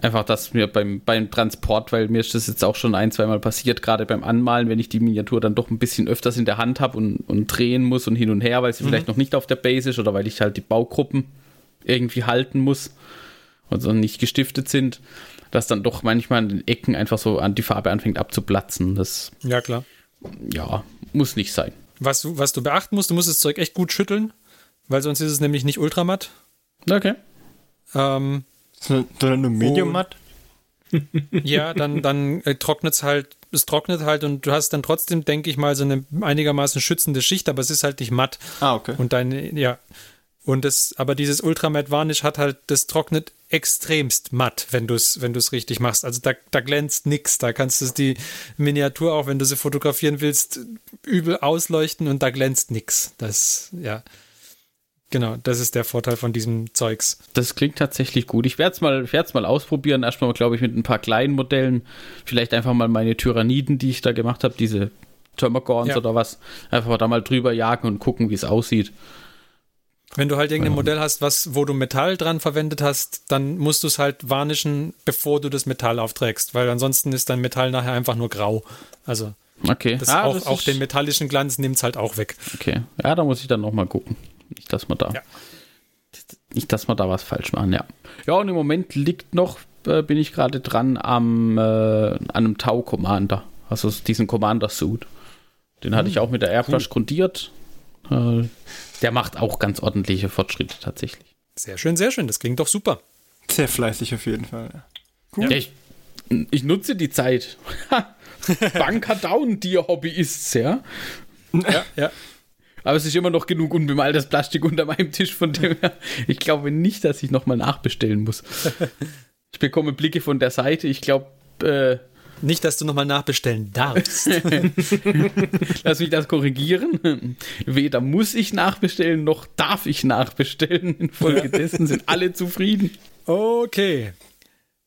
Einfach das mir beim, beim Transport, weil mir ist das jetzt auch schon ein, zweimal passiert, gerade beim Anmalen, wenn ich die Miniatur dann doch ein bisschen öfters in der Hand habe und, und drehen muss und hin und her, weil sie vielleicht noch nicht auf der Base ist oder weil ich halt die Baugruppen irgendwie halten muss und so nicht gestiftet sind, dass dann doch manchmal an den Ecken einfach so an die Farbe anfängt abzuplatzen. Das, Ja, klar. ja, muss nicht sein. Was du, was du beachten musst, du musst das Zeug echt gut schütteln, weil sonst ist es nämlich nicht ultramatt. Okay. Ähm, Sondern nur Medium matt. *laughs* ja, dann, dann äh, trocknet es halt, es trocknet halt und du hast dann trotzdem, denke ich mal, so eine einigermaßen schützende Schicht, aber es ist halt nicht matt. Ah, okay. Und deine, ja. Und das, aber dieses Ultramatt Varnish hat halt, das trocknet extremst matt, wenn du es wenn du's richtig machst. Also da, da glänzt nix. Da kannst du die Miniatur, auch wenn du sie fotografieren willst, übel ausleuchten und da glänzt nix. Das, ja. Genau, das ist der Vorteil von diesem Zeugs. Das klingt tatsächlich gut. Ich werde es mal, ich werd's mal ausprobieren. Erstmal, glaube ich, mit ein paar kleinen Modellen. Vielleicht einfach mal meine Tyranniden, die ich da gemacht habe, diese Termagorns Ja. oder was, einfach da mal drüber jagen und gucken, wie es aussieht. Wenn du halt irgendein Modell hast, was, wo du Metall dran verwendet hast, dann musst du es halt varnischen, bevor du das Metall aufträgst, weil ansonsten ist dein Metall nachher einfach nur grau. Also Okay. das Ah, auch, das auch den metallischen Glanz nimmt es halt auch weg. Okay. Ja, da muss ich dann nochmal gucken. Nicht, dass wir da. Ja. Nicht, dass wir da was falsch machen, ja. Ja, und im Moment liegt noch, äh, bin ich gerade dran am äh, an einem Tau Commander. Also diesen Commander Suit. Den hatte ich auch mit der Airflash grundiert. Äh, der macht auch ganz ordentliche Fortschritte tatsächlich. Sehr schön, sehr schön. Das klingt doch super. Sehr fleißig auf jeden Fall. ja. Ja, ich, ich nutze die Zeit. *laughs* Banker down, die Hobbyists, ja. Ja, ja. Aber es ist immer noch genug unbemaltes Plastik unter meinem Tisch, von dem her, ich glaube nicht, dass ich nochmal nachbestellen muss. Ich bekomme Blicke von der Seite, ich glaube, äh, Nicht, dass du nochmal nachbestellen darfst. *laughs* lass mich das korrigieren. Weder muss ich nachbestellen, noch darf ich nachbestellen. Infolgedessen sind alle zufrieden. Okay.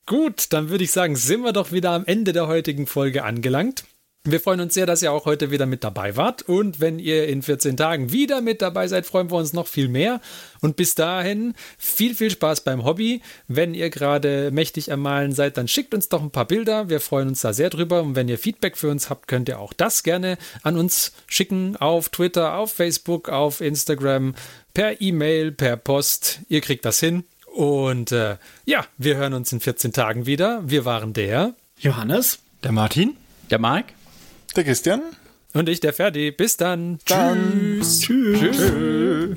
Gut, dann würde ich sagen, sind wir doch wieder am Ende der heutigen Folge angelangt. Wir freuen uns sehr, dass ihr auch heute wieder mit dabei wart. Und wenn ihr in 14 Tagen wieder mit dabei seid, freuen wir uns noch viel mehr. Und bis dahin viel, viel Spaß beim Hobby. Wenn ihr gerade mächtig am Malen seid, dann schickt uns doch ein paar Bilder. Wir freuen uns da sehr drüber. Und wenn ihr Feedback für uns habt, könnt ihr auch das gerne an uns schicken auf Twitter, auf Facebook, auf Instagram, per E-Mail, per Post. Ihr kriegt das hin. Und äh, ja, wir hören uns in 14 Tagen wieder. Wir waren der Johannes? Der Martin? Der Marc? Der Christian? und ich, der Ferdi. Bis dann. Dann. Tschüss. Tschüss.